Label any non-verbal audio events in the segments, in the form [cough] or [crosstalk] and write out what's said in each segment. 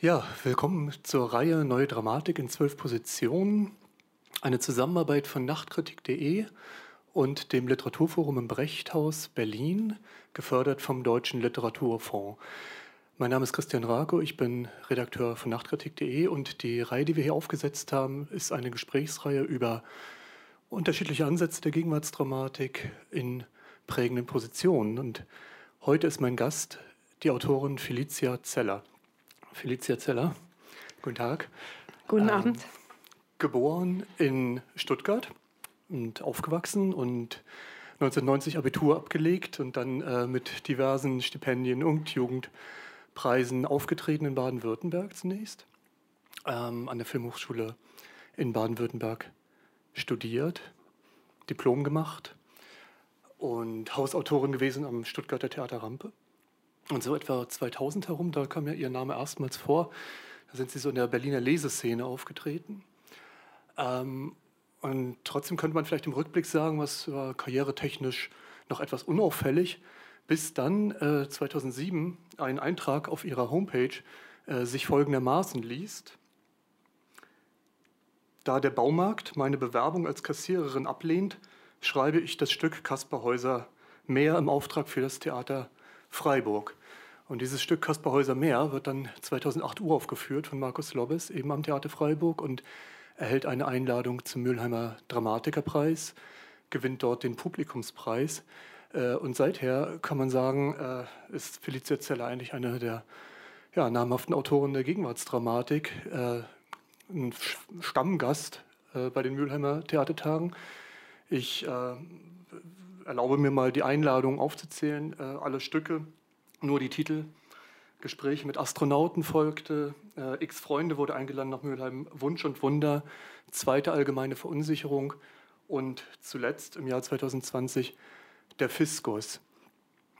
Ja, willkommen zur Reihe Neue Dramatik in zwölf Positionen. Eine Zusammenarbeit von Nachtkritik.de und dem Literaturforum im Brechthaus Berlin, gefördert vom Deutschen Literaturfonds. Mein Name ist Christian Rako, ich bin Redakteur von Nachtkritik.de und die Reihe, die wir hier aufgesetzt haben, ist eine Gesprächsreihe über unterschiedliche Ansätze der Gegenwartsdramatik in prägenden Positionen. Und heute ist mein Gast die Autorin Felicia Zeller. Felicia Zeller, guten Tag. Guten ähm, Abend. Geboren in Stuttgart und aufgewachsen und 1990 Abitur abgelegt und dann äh, mit diversen Stipendien und Jugendpreisen aufgetreten in Baden-Württemberg zunächst, ähm, an der Filmhochschule in Baden-Württemberg studiert, Diplom gemacht und Hausautorin gewesen am Stuttgarter Theater Rampe. Und so etwa 2000 herum, da kam ja ihr Name erstmals vor, da sind sie so in der Berliner Leseszene aufgetreten. Ähm, und trotzdem könnte man vielleicht im Rückblick sagen, was war karrieretechnisch noch etwas unauffällig, bis dann äh, 2007 ein Eintrag auf ihrer Homepage äh, sich folgendermaßen liest. Da der Baumarkt meine Bewerbung als Kassiererin ablehnt, schreibe ich das Stück Kaspar Häuser mehr im Auftrag für das Theater Freiburg. Und dieses Stück Kaspar Häuser Meer wird dann 2008 uraufgeführt von Markus Lobbes, eben am Theater Freiburg und erhält eine Einladung zum Mülheimer Dramatikerpreis, gewinnt dort den Publikumspreis. Äh, und seither kann man sagen, äh, ist Felicia Zeller eigentlich eine der ja, namhaften Autoren der Gegenwartsdramatik, äh, ein Stammgast bei den Mülheimer Theatertagen. Ich erlaube mir mal die Einladung aufzuzählen, alle Stücke, nur die Titel. Gespräche mit Astronauten folgte, äh, X Freunde wurde eingeladen nach Mülheim, Wunsch und Wunder, zweite allgemeine Verunsicherung und zuletzt im Jahr 2020 der Fiskus.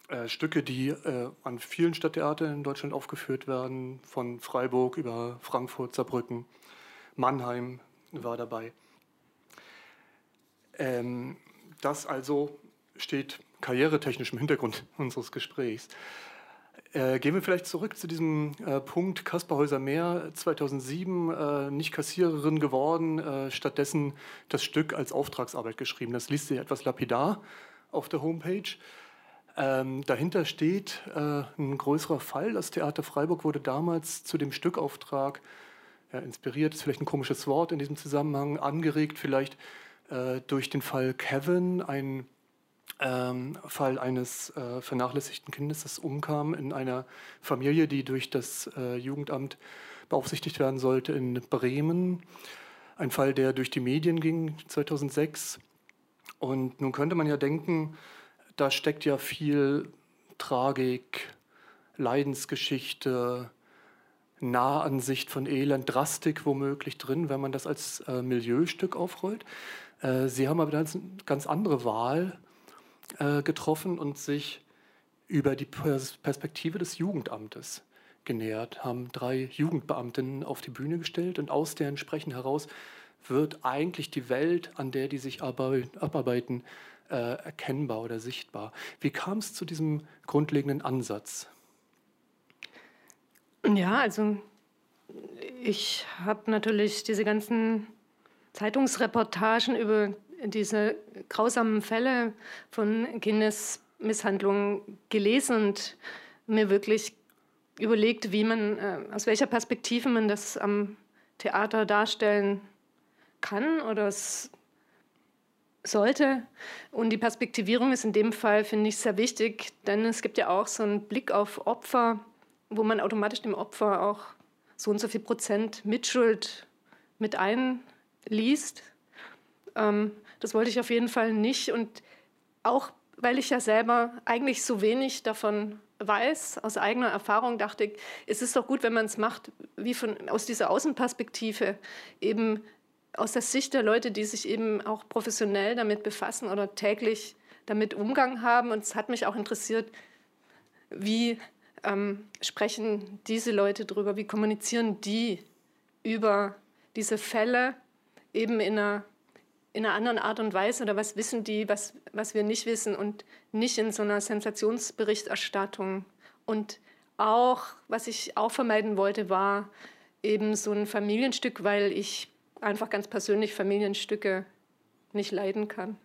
Äh, Stücke, die äh, an vielen Stadttheatern in Deutschland aufgeführt werden, von Freiburg über Frankfurt, Saarbrücken, Mannheim war dabei. Ähm, das also steht karrieretechnisch im Hintergrund [laughs] unseres Gesprächs. Äh, gehen wir vielleicht zurück zu diesem äh, Punkt Kaspar Häuser Meer 2007, äh, nicht Kassiererin geworden, äh, stattdessen das Stück als Auftragsarbeit geschrieben. Das liest sich etwas lapidar auf der Homepage. Ähm, dahinter steht äh, ein größerer Fall. Das Theater Freiburg wurde damals zu dem Stückauftrag ja, inspiriert, ist vielleicht ein komisches Wort in diesem Zusammenhang, angeregt vielleicht äh, durch den Fall Kevin, ein ähm, Fall eines äh, vernachlässigten Kindes, das umkam in einer Familie, die durch das äh, Jugendamt beaufsichtigt werden sollte in Bremen. Ein Fall, der durch die Medien ging 2006. Und nun könnte man ja denken, da steckt ja viel Tragik, Leidensgeschichte, Nahansicht von Elend, Drastik womöglich drin, wenn man das als äh, Milieustück aufrollt. Äh, Sie haben aber eine ganz andere Wahl äh, getroffen und sich über die Perspektive des Jugendamtes genähert, haben drei Jugendbeamtinnen auf die Bühne gestellt und aus deren Sprechen heraus wird eigentlich die Welt, an der die sich abarbeiten, äh, erkennbar oder sichtbar. Wie kam es zu diesem grundlegenden Ansatz? Ja, also ich habe natürlich diese ganzen Zeitungsreportagen über diese grausamen Fälle von Kindesmisshandlung gelesen und mir wirklich überlegt, wie man, äh, aus welcher Perspektive man das am Theater darstellen kann oder es sollte. Und die Perspektivierung ist in dem Fall, finde ich, sehr wichtig, denn es gibt ja auch so einen Blick auf Opfer, wo man automatisch dem Opfer auch so und so viel Prozent Mitschuld mit einliest. Ähm, das wollte ich auf jeden Fall nicht. Und auch weil ich ja selber eigentlich so wenig davon weiß, aus eigener Erfahrung dachte ich, es ist doch gut, wenn man es macht, wie von, aus dieser Außenperspektive, eben aus der Sicht der Leute, die sich eben auch professionell damit befassen oder täglich damit Umgang haben. Und es hat mich auch interessiert, wie ähm, sprechen diese Leute darüber, wie kommunizieren die über diese Fälle eben in einer in einer anderen Art und Weise oder was wissen die, was, was wir nicht wissen und nicht in so einer Sensationsberichterstattung und auch, was ich auch vermeiden wollte, war eben so ein Familienstück, weil ich einfach ganz persönlich Familienstücke nicht leiden kann.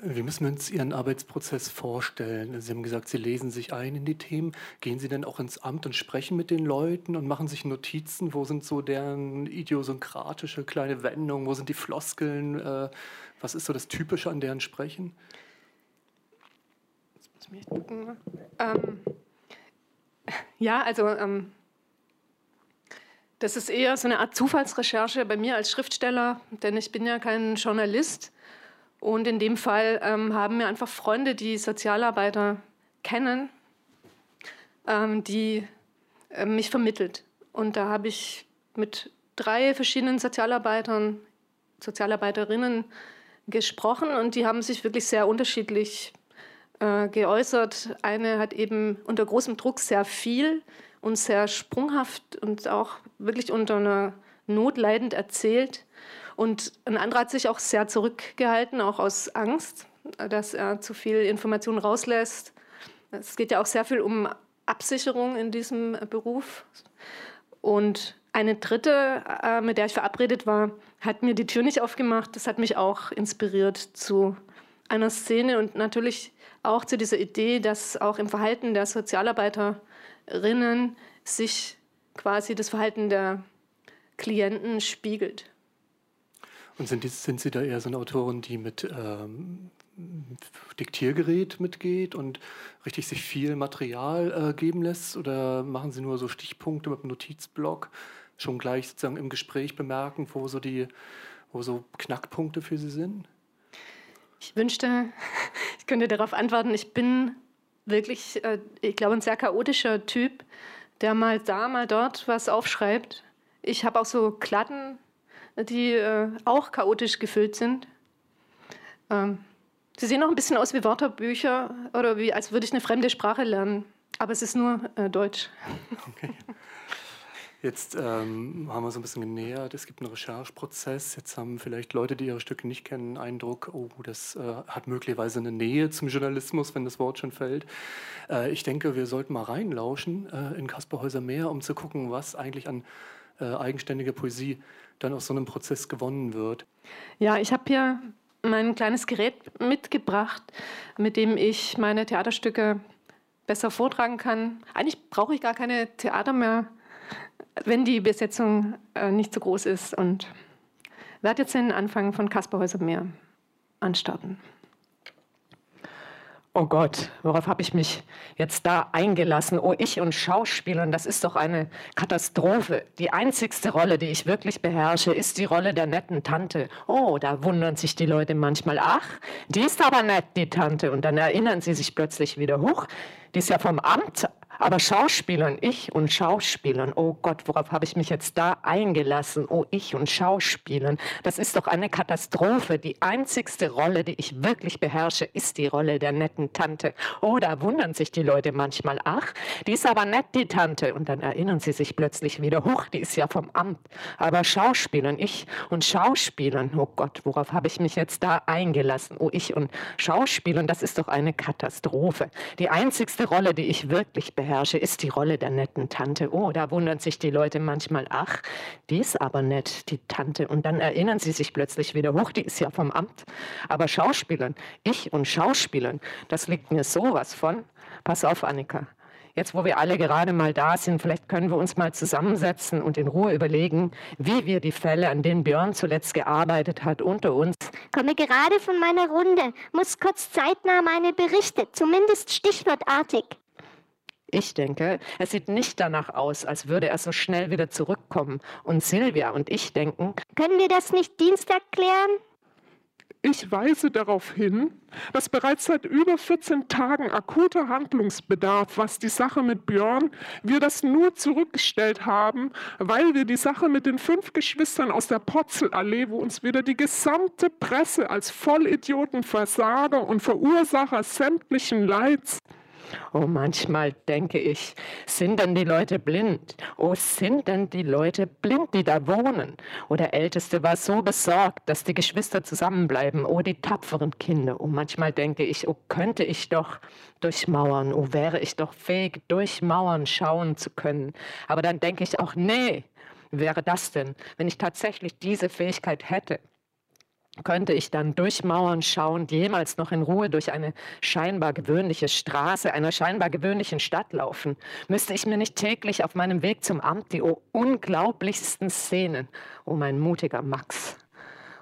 Wie müssen wir uns Ihren Arbeitsprozess vorstellen? Sie haben gesagt, Sie lesen sich ein in die Themen. Gehen Sie denn auch ins Amt und sprechen mit den Leuten und machen sich Notizen? Wo sind so deren idiosynkratische kleine Wendungen? Wo sind die Floskeln? Äh, was ist so das Typische an deren Sprechen? Jetzt muss ich mich gucken. Ähm, [laughs] ja, also ähm, das ist eher so eine Art Zufallsrecherche bei mir als Schriftsteller, denn ich bin ja kein Journalist. Und in dem Fall ähm, haben mir einfach Freunde, die Sozialarbeiter kennen, ähm, die äh, mich vermittelt. Und da habe ich mit drei verschiedenen Sozialarbeitern, Sozialarbeiterinnen gesprochen und die haben sich wirklich sehr unterschiedlich äh, geäußert. Eine hat eben unter großem Druck sehr viel und sehr sprunghaft und auch wirklich unter einer Not leidend erzählt. Und ein anderer hat sich auch sehr zurückgehalten, auch aus Angst, dass er zu viel Informationen rauslässt. Es geht ja auch sehr viel um Absicherung in diesem Beruf. Und eine dritte, äh, mit der ich verabredet war, hat mir die Tür nicht aufgemacht. Das hat mich auch inspiriert zu einer Szene und natürlich auch zu dieser Idee, dass auch im Verhalten der Sozialarbeiterinnen sich quasi das Verhalten der Klienten spiegelt. Und sind, sind Sie da eher so eine Autorin, die mit ähm, Diktiergerät mitgeht und richtig sich viel Material äh, geben lässt? Oder machen Sie nur so Stichpunkte mit einem Notizblock, schon gleich sozusagen im Gespräch bemerken, wo so, die, wo so Knackpunkte für Sie sind? Ich wünschte, [laughs] ich könnte darauf antworten. Ich bin wirklich, äh, ich glaube, ein sehr chaotischer Typ, der mal da, mal dort was aufschreibt. Ich habe auch so Klatten, die äh, auch chaotisch gefüllt sind. Ähm, sie sehen auch ein bisschen aus wie Wörterbücher oder wie, als würde ich eine fremde Sprache lernen. Aber es ist nur äh, Deutsch. Okay. Jetzt ähm, haben wir so ein bisschen genähert. Es gibt einen Rechercheprozess. Jetzt haben vielleicht Leute, die ihre Stücke nicht kennen, einen Eindruck, oh, das äh, hat möglicherweise eine Nähe zum Journalismus, wenn das Wort schon fällt. Äh, ich denke, wir sollten mal reinlauschen äh, in Kaspar Häuser Meer, um zu gucken, was eigentlich an äh, eigenständiger Poesie dann aus so einem Prozess gewonnen wird. Ja, ich habe hier mein kleines Gerät mitgebracht, mit dem ich meine Theaterstücke besser vortragen kann. Eigentlich brauche ich gar keine Theater mehr wenn die Besetzung äh, nicht so groß ist. Und werde jetzt den Anfang von Kaspar Häuser Meer anstarten. Oh Gott, worauf habe ich mich jetzt da eingelassen? Oh, ich und Schauspielern, das ist doch eine Katastrophe. Die einzigste Rolle, die ich wirklich beherrsche, ist die Rolle der netten Tante. Oh, da wundern sich die Leute manchmal. Ach, die ist aber nett, die Tante. Und dann erinnern sie sich plötzlich wieder, hoch, die ist ja vom Amt aber Schauspielern, ich und Schauspielern, oh Gott, worauf habe ich mich jetzt da eingelassen? Oh, ich und Schauspielern, das ist doch eine Katastrophe. Die einzigste Rolle, die ich wirklich beherrsche, ist die Rolle der netten Tante. Oh, da wundern sich die Leute manchmal, ach, die ist aber nett, die Tante. Und dann erinnern sie sich plötzlich wieder, hoch, die ist ja vom Amt. Aber Schauspielern, ich und Schauspielern, oh Gott, worauf habe ich mich jetzt da eingelassen? Oh, ich und Schauspielern, das ist doch eine Katastrophe. Die einzigste Rolle, die ich wirklich beherrsche, beherrsche, ist die Rolle der netten Tante. Oh, da wundern sich die Leute manchmal, ach, die ist aber nett, die Tante. Und dann erinnern sie sich plötzlich wieder, hoch, die ist ja vom Amt. Aber Schauspielern, ich und Schauspielern, das liegt mir sowas von. Pass auf, Annika. Jetzt, wo wir alle gerade mal da sind, vielleicht können wir uns mal zusammensetzen und in Ruhe überlegen, wie wir die Fälle, an denen Björn zuletzt gearbeitet hat, unter uns. Komme gerade von meiner Runde, muss kurz zeitnah meine Berichte, zumindest stichwortartig. Ich denke, es sieht nicht danach aus, als würde er so schnell wieder zurückkommen. Und Silvia und ich denken, können wir das nicht Dienstag klären? Ich weise darauf hin, dass bereits seit über 14 Tagen akuter Handlungsbedarf, was die Sache mit Björn, wir das nur zurückgestellt haben, weil wir die Sache mit den fünf Geschwistern aus der Potzelallee, wo uns wieder die gesamte Presse als Vollidioten, Versager und Verursacher sämtlichen Leids Oh, manchmal denke ich, sind denn die Leute blind? Oh, sind denn die Leute blind, die da wohnen? Oh, der Älteste war so besorgt, dass die Geschwister zusammenbleiben. Oh, die tapferen Kinder. Oh, manchmal denke ich, oh, könnte ich doch durch Mauern, oh, wäre ich doch fähig, durch Mauern schauen zu können. Aber dann denke ich auch, nee, wäre das denn, wenn ich tatsächlich diese Fähigkeit hätte? Könnte ich dann durch Mauern schauend jemals noch in Ruhe durch eine scheinbar gewöhnliche Straße einer scheinbar gewöhnlichen Stadt laufen? Müsste ich mir nicht täglich auf meinem Weg zum Amt die unglaublichsten Szenen, oh mein mutiger Max,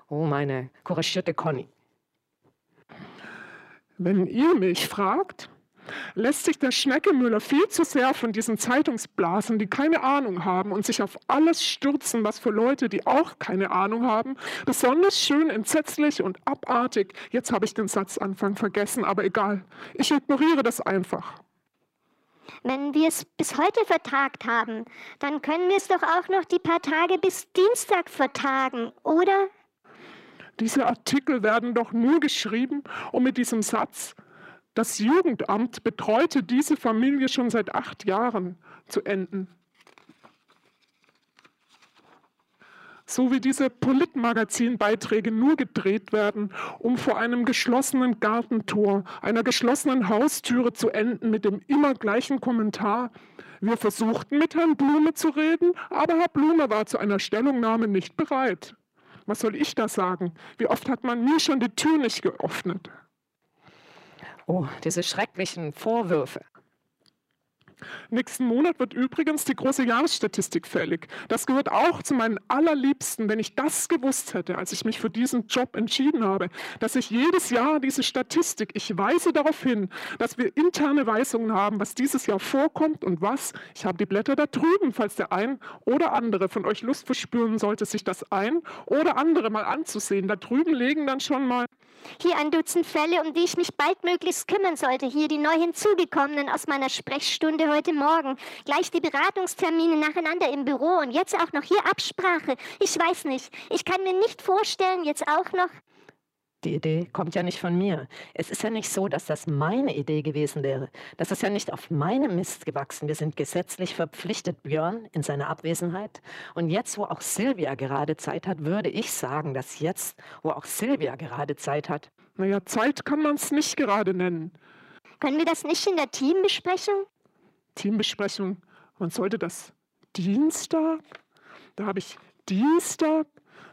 oh meine couragierte Conny. Wenn ihr mich fragt, lässt sich der Schneckemüller viel zu sehr von diesen Zeitungsblasen, die keine Ahnung haben und sich auf alles stürzen, was für Leute, die auch keine Ahnung haben, besonders schön entsetzlich und abartig. Jetzt habe ich den Satzanfang vergessen, aber egal. Ich ignoriere das einfach. Wenn wir es bis heute vertagt haben, dann können wir es doch auch noch die paar Tage bis Dienstag vertagen, oder? Diese Artikel werden doch nur geschrieben, um mit diesem Satz das Jugendamt betreute diese Familie schon seit acht Jahren zu enden. So wie diese Politmagazin-Beiträge nur gedreht werden, um vor einem geschlossenen Gartentor, einer geschlossenen Haustüre zu enden mit dem immer gleichen Kommentar. Wir versuchten mit Herrn Blume zu reden, aber Herr Blume war zu einer Stellungnahme nicht bereit. Was soll ich da sagen? Wie oft hat man mir schon die Tür nicht geöffnet? Oh, diese schrecklichen Vorwürfe. Nächsten Monat wird übrigens die große Jahresstatistik fällig. Das gehört auch zu meinen allerliebsten, wenn ich das gewusst hätte, als ich mich für diesen Job entschieden habe, dass ich jedes Jahr diese Statistik, ich weise darauf hin, dass wir interne Weisungen haben, was dieses Jahr vorkommt und was. Ich habe die Blätter da drüben, falls der ein oder andere von euch Lust verspüren sollte, sich das ein oder andere mal anzusehen. Da drüben legen dann schon mal hier ein Dutzend Fälle, um die ich mich baldmöglichst kümmern sollte. Hier die neu hinzugekommenen aus meiner Sprechstunde heute Morgen. Gleich die Beratungstermine nacheinander im Büro und jetzt auch noch hier Absprache. Ich weiß nicht. Ich kann mir nicht vorstellen, jetzt auch noch. Die Idee kommt ja nicht von mir. Es ist ja nicht so, dass das meine Idee gewesen wäre. Das ist ja nicht auf meinem Mist gewachsen. Wir sind gesetzlich verpflichtet, Björn, in seiner Abwesenheit. Und jetzt, wo auch Silvia gerade Zeit hat, würde ich sagen, dass jetzt, wo auch Silvia gerade Zeit hat. Naja, Zeit kann man es nicht gerade nennen. Können wir das nicht in der Teambesprechung? Teambesprechung. Man sollte das Dienstag? Da habe ich Dienstag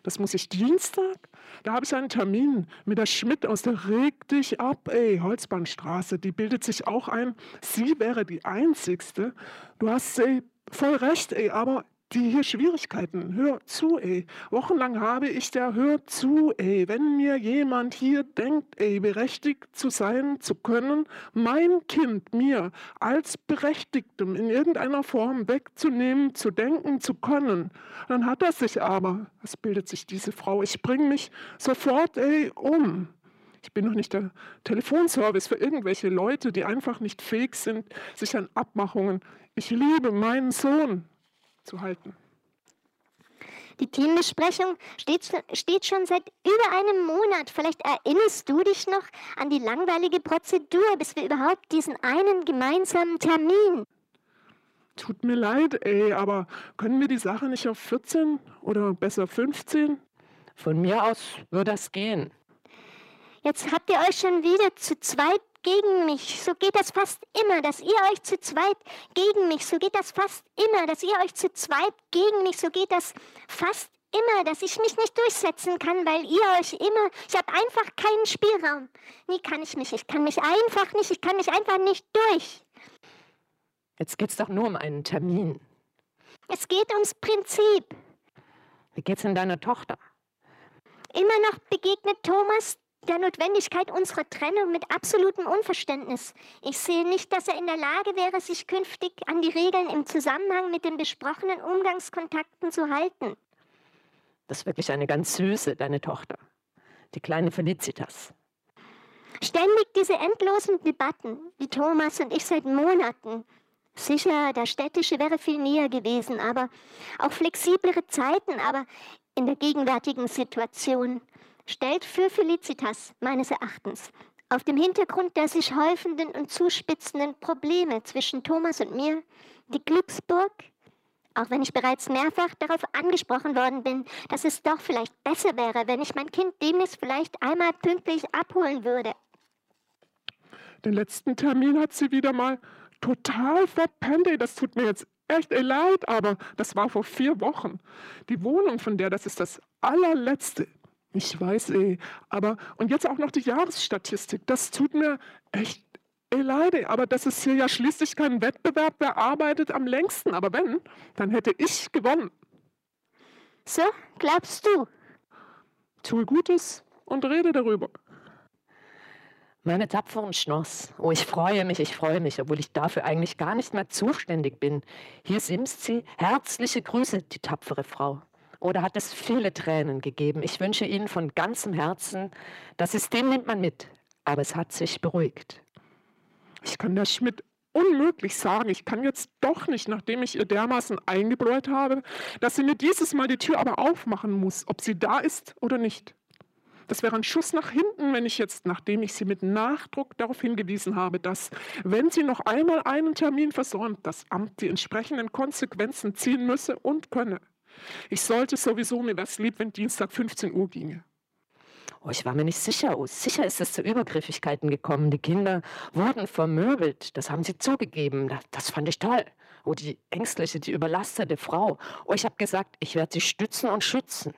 das muss ich Dienstag? Da habe ich einen Termin mit der Schmidt aus der Reg dich ab, ey, Holzbahnstraße. Die bildet sich auch ein. Sie wäre die Einzigste. Du hast, ey, voll recht, ey, aber die hier Schwierigkeiten. Hör zu, ey. Wochenlang habe ich der Hör zu, ey. Wenn mir jemand hier denkt, ey, berechtigt zu sein, zu können, mein Kind mir als Berechtigtem in irgendeiner Form wegzunehmen, zu denken, zu können, dann hat er sich aber, es bildet sich diese Frau, ich bringe mich sofort, ey, um. Ich bin noch nicht der Telefonservice für irgendwelche Leute, die einfach nicht fähig sind, sich an Abmachungen. Ich liebe meinen Sohn zu halten. Die Teambesprechung steht, steht, schon seit über einem Monat. Vielleicht erinnerst du dich noch an die langweilige Prozedur, bis wir überhaupt diesen einen gemeinsamen Termin. Tut mir leid, ey, aber können wir die Sache nicht auf 14 oder besser 15? Von mir aus würde das gehen. Jetzt habt ihr euch schon wieder zu zweit gegen mich. So geht das fast immer, dass ihr euch zu zweit gegen mich. So geht das fast immer, dass ihr euch zu zweit gegen mich. So geht das fast immer, dass ich mich nicht durchsetzen kann, weil ihr euch immer, ich habe einfach keinen Spielraum. Nie kann ich mich, ich kann mich einfach nicht, ich kann mich einfach nicht durch. Jetzt geht es doch nur um einen Termin. Es geht ums Prinzip. Wie geht's denn deiner Tochter? Immer noch begegnet Thomas der Notwendigkeit unserer Trennung mit absolutem Unverständnis. Ich sehe nicht, dass er in der Lage wäre, sich künftig an die Regeln im Zusammenhang mit den besprochenen Umgangskontakten zu halten. Das ist wirklich eine ganz süße, deine Tochter. Die kleine Felicitas. Ständig diese endlosen Debatten, die Thomas und ich seit Monaten. Sicher, der städtische wäre viel näher gewesen, aber auch flexiblere Zeiten, aber in der gegenwärtigen Situation stellt für Felicitas meines Erachtens Auf dem Hintergrund der sich häufenden und zuspitzenden Probleme zwischen Thomas und mir, die Glücksburg, auch wenn ich bereits mehrfach darauf angesprochen worden bin, dass es doch vielleicht besser wäre, wenn ich mein Kind demnächst vielleicht einmal pünktlich abholen würde. Den letzten Termin hat sie wieder mal total verpennt. Das tut mir jetzt echt leid, aber das war vor vier Wochen. Die Wohnung von der, das ist das allerletzte. Ich weiß eh, aber und jetzt auch noch die Jahresstatistik. Das tut mir echt ey, leid, aber das ist hier ja schließlich kein Wettbewerb, wer arbeitet am längsten. Aber wenn, dann hätte ich gewonnen. So, glaubst du? Tue Gutes und rede darüber. Meine tapferen Schnoss. Oh, ich freue mich, ich freue mich, obwohl ich dafür eigentlich gar nicht mehr zuständig bin. Hier simst sie. Herzliche Grüße, die tapfere Frau. Oder hat es viele Tränen gegeben? Ich wünsche Ihnen von ganzem Herzen, das System nimmt man mit, aber es hat sich beruhigt. Ich kann der Schmidt unmöglich sagen, ich kann jetzt doch nicht, nachdem ich ihr dermaßen eingebläut habe, dass sie mir dieses Mal die Tür aber aufmachen muss, ob sie da ist oder nicht. Das wäre ein Schuss nach hinten, wenn ich jetzt, nachdem ich Sie mit Nachdruck darauf hingewiesen habe, dass, wenn sie noch einmal einen Termin versäumt, das Amt die entsprechenden Konsequenzen ziehen müsse und könne. Ich sollte sowieso, mir das lieb, wenn Dienstag 15 Uhr ginge. Oh, ich war mir nicht sicher. Oh, sicher ist es zu Übergriffigkeiten gekommen. Die Kinder wurden vermöbelt. Das haben sie zugegeben. Das, das fand ich toll. Oh, die ängstliche, die überlastete Frau. Oh, ich habe gesagt, ich werde sie stützen und schützen.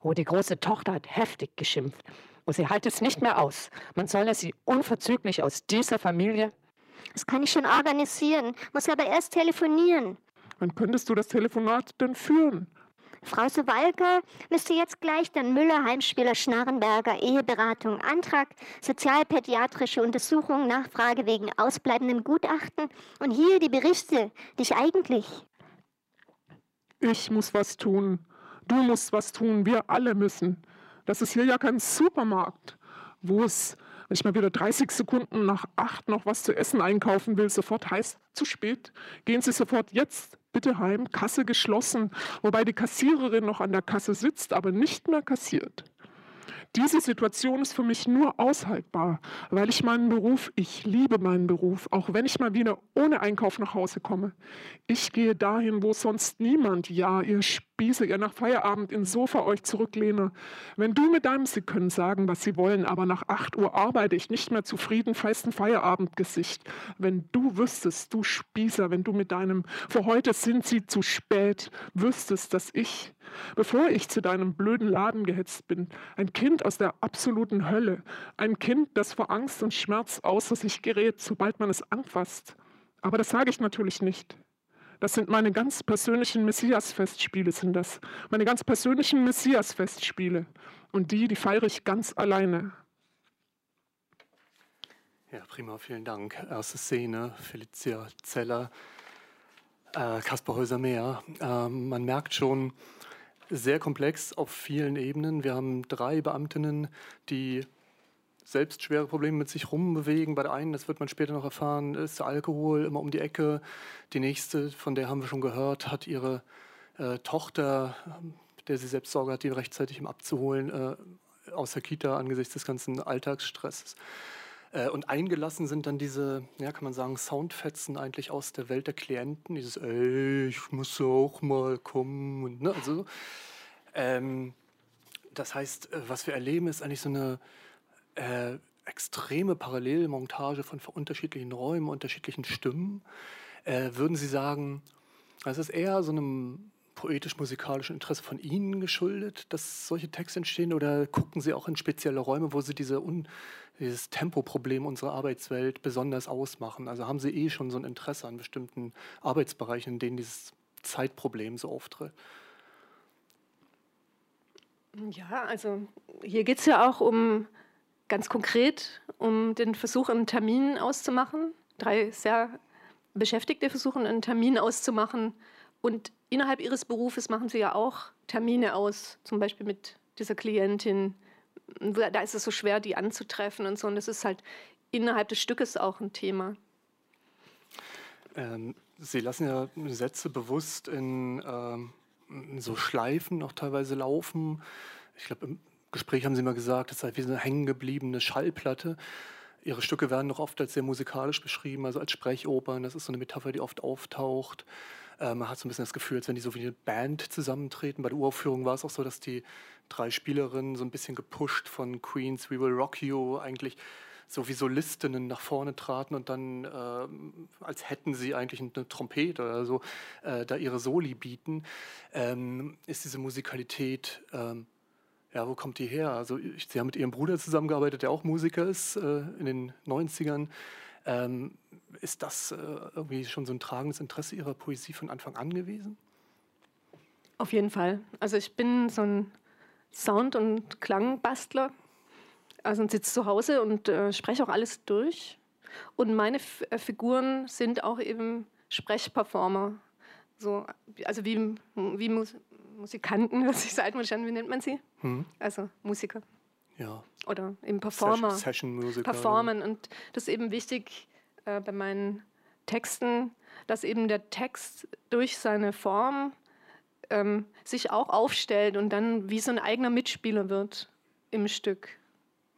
Oh, die große Tochter hat heftig geschimpft. Oh, sie hält es nicht mehr aus. Man solle sie unverzüglich aus dieser Familie. Das kann ich schon organisieren, muss aber erst telefonieren. Wann könntest du das Telefonat denn führen? Frau Sowalka müsste jetzt gleich den Müller Heimspieler Schnarrenberger Eheberatung Antrag, sozialpädiatrische Untersuchung, Nachfrage wegen ausbleibendem Gutachten und hier die Berichte, die ich eigentlich. Ich muss was tun. Du musst was tun. Wir alle müssen. Das ist hier ja kein Supermarkt, wo es, wenn ich mal wieder 30 Sekunden nach acht noch was zu essen einkaufen will, sofort heißt, zu spät. Gehen Sie sofort jetzt bitte heim, Kasse geschlossen, wobei die Kassiererin noch an der Kasse sitzt, aber nicht mehr kassiert. Diese Situation ist für mich nur aushaltbar, weil ich meinen Beruf, ich liebe meinen Beruf, auch wenn ich mal wieder ohne Einkauf nach Hause komme. Ich gehe dahin, wo sonst niemand, ja, ihr Spieße, ihr nach Feierabend ins Sofa euch zurücklehne. Wenn du mit deinem, sie können sagen, was sie wollen, aber nach 8 Uhr arbeite ich nicht mehr zufrieden, feisten Feierabendgesicht. Wenn du wüsstest, du Spießer, wenn du mit deinem, für heute sind sie zu spät, wüsstest, dass ich, bevor ich zu deinem blöden Laden gehetzt bin, ein Kind aus der absoluten Hölle, ein Kind, das vor Angst und Schmerz außer sich gerät, sobald man es anfasst. Aber das sage ich natürlich nicht. Das sind meine ganz persönlichen Messias-Festspiele, sind das. Meine ganz persönlichen Messias-Festspiele. Und die, die feiere ich ganz alleine. Ja, prima, vielen Dank. Erste Szene, Felicia Zeller, äh, Kaspar Häuser-Mehr. Ähm, man merkt schon, sehr komplex auf vielen Ebenen. Wir haben drei Beamtinnen, die selbst schwere Probleme mit sich rumbewegen. Bei der einen, das wird man später noch erfahren, ist der Alkohol immer um die Ecke. Die nächste, von der haben wir schon gehört, hat ihre äh, Tochter, der sie selbst Sorge hat, die rechtzeitig abzuholen, äh, aus der Kita angesichts des ganzen Alltagsstresses. Äh, und eingelassen sind dann diese, ja, kann man sagen, Soundfetzen eigentlich aus der Welt der Klienten. Dieses, ey, ich muss auch mal kommen. Und, ne, also, ähm, das heißt, äh, was wir erleben, ist eigentlich so eine äh, extreme Parallelmontage von unterschiedlichen Räumen, unterschiedlichen Stimmen. Äh, würden Sie sagen, das ist eher so einem poetisch-musikalischen Interesse von Ihnen geschuldet, dass solche Texte entstehen? Oder gucken Sie auch in spezielle Räume, wo Sie diese un dieses Tempoproblem unserer Arbeitswelt besonders ausmachen? Also haben Sie eh schon so ein Interesse an bestimmten Arbeitsbereichen, in denen dieses Zeitproblem so auftritt? Ja, also hier geht es ja auch um ganz konkret um den Versuch, einen Termin auszumachen. Drei sehr Beschäftigte versuchen, einen Termin auszumachen. Und innerhalb ihres Berufes machen sie ja auch Termine aus, zum Beispiel mit dieser Klientin. Da ist es so schwer, die anzutreffen und so. Und das ist halt innerhalb des Stückes auch ein Thema. Ähm, sie lassen ja Sätze bewusst in, ähm, so Schleifen auch teilweise laufen. Ich glaube, im Gespräch haben Sie mal gesagt, das sei wie so eine hängengebliebene Schallplatte. Ihre Stücke werden noch oft als sehr musikalisch beschrieben, also als Sprechopern. Das ist so eine Metapher, die oft auftaucht. Äh, man hat so ein bisschen das Gefühl, als wenn die so wie eine Band zusammentreten. Bei der Uraufführung war es auch so, dass die drei Spielerinnen so ein bisschen gepusht von Queens We Will Rock You eigentlich so wie Solistinnen nach vorne traten und dann, äh, als hätten sie eigentlich eine Trompete oder so, äh, da ihre Soli bieten, ähm, ist diese Musikalität, ähm, ja, wo kommt die her? Also ich, sie haben mit ihrem Bruder zusammengearbeitet, der auch Musiker ist, äh, in den 90ern. Ähm, ist das äh, irgendwie schon so ein tragendes Interesse Ihrer Poesie von Anfang an gewesen? Auf jeden Fall. Also ich bin so ein Sound- und Klangbastler also und sitze zu Hause und äh, spreche auch alles durch. Und meine F äh, Figuren sind auch eben Sprechperformer. So, also wie, wie Mus Musikanten, [laughs] was ich an, wie nennt man sie? Hm. Also Musiker. Ja. Oder eben Performer. Session, Musiker. Performen. Und das ist eben wichtig äh, bei meinen Texten, dass eben der Text durch seine Form ähm, sich auch aufstellt und dann wie so ein eigener Mitspieler wird im Stück.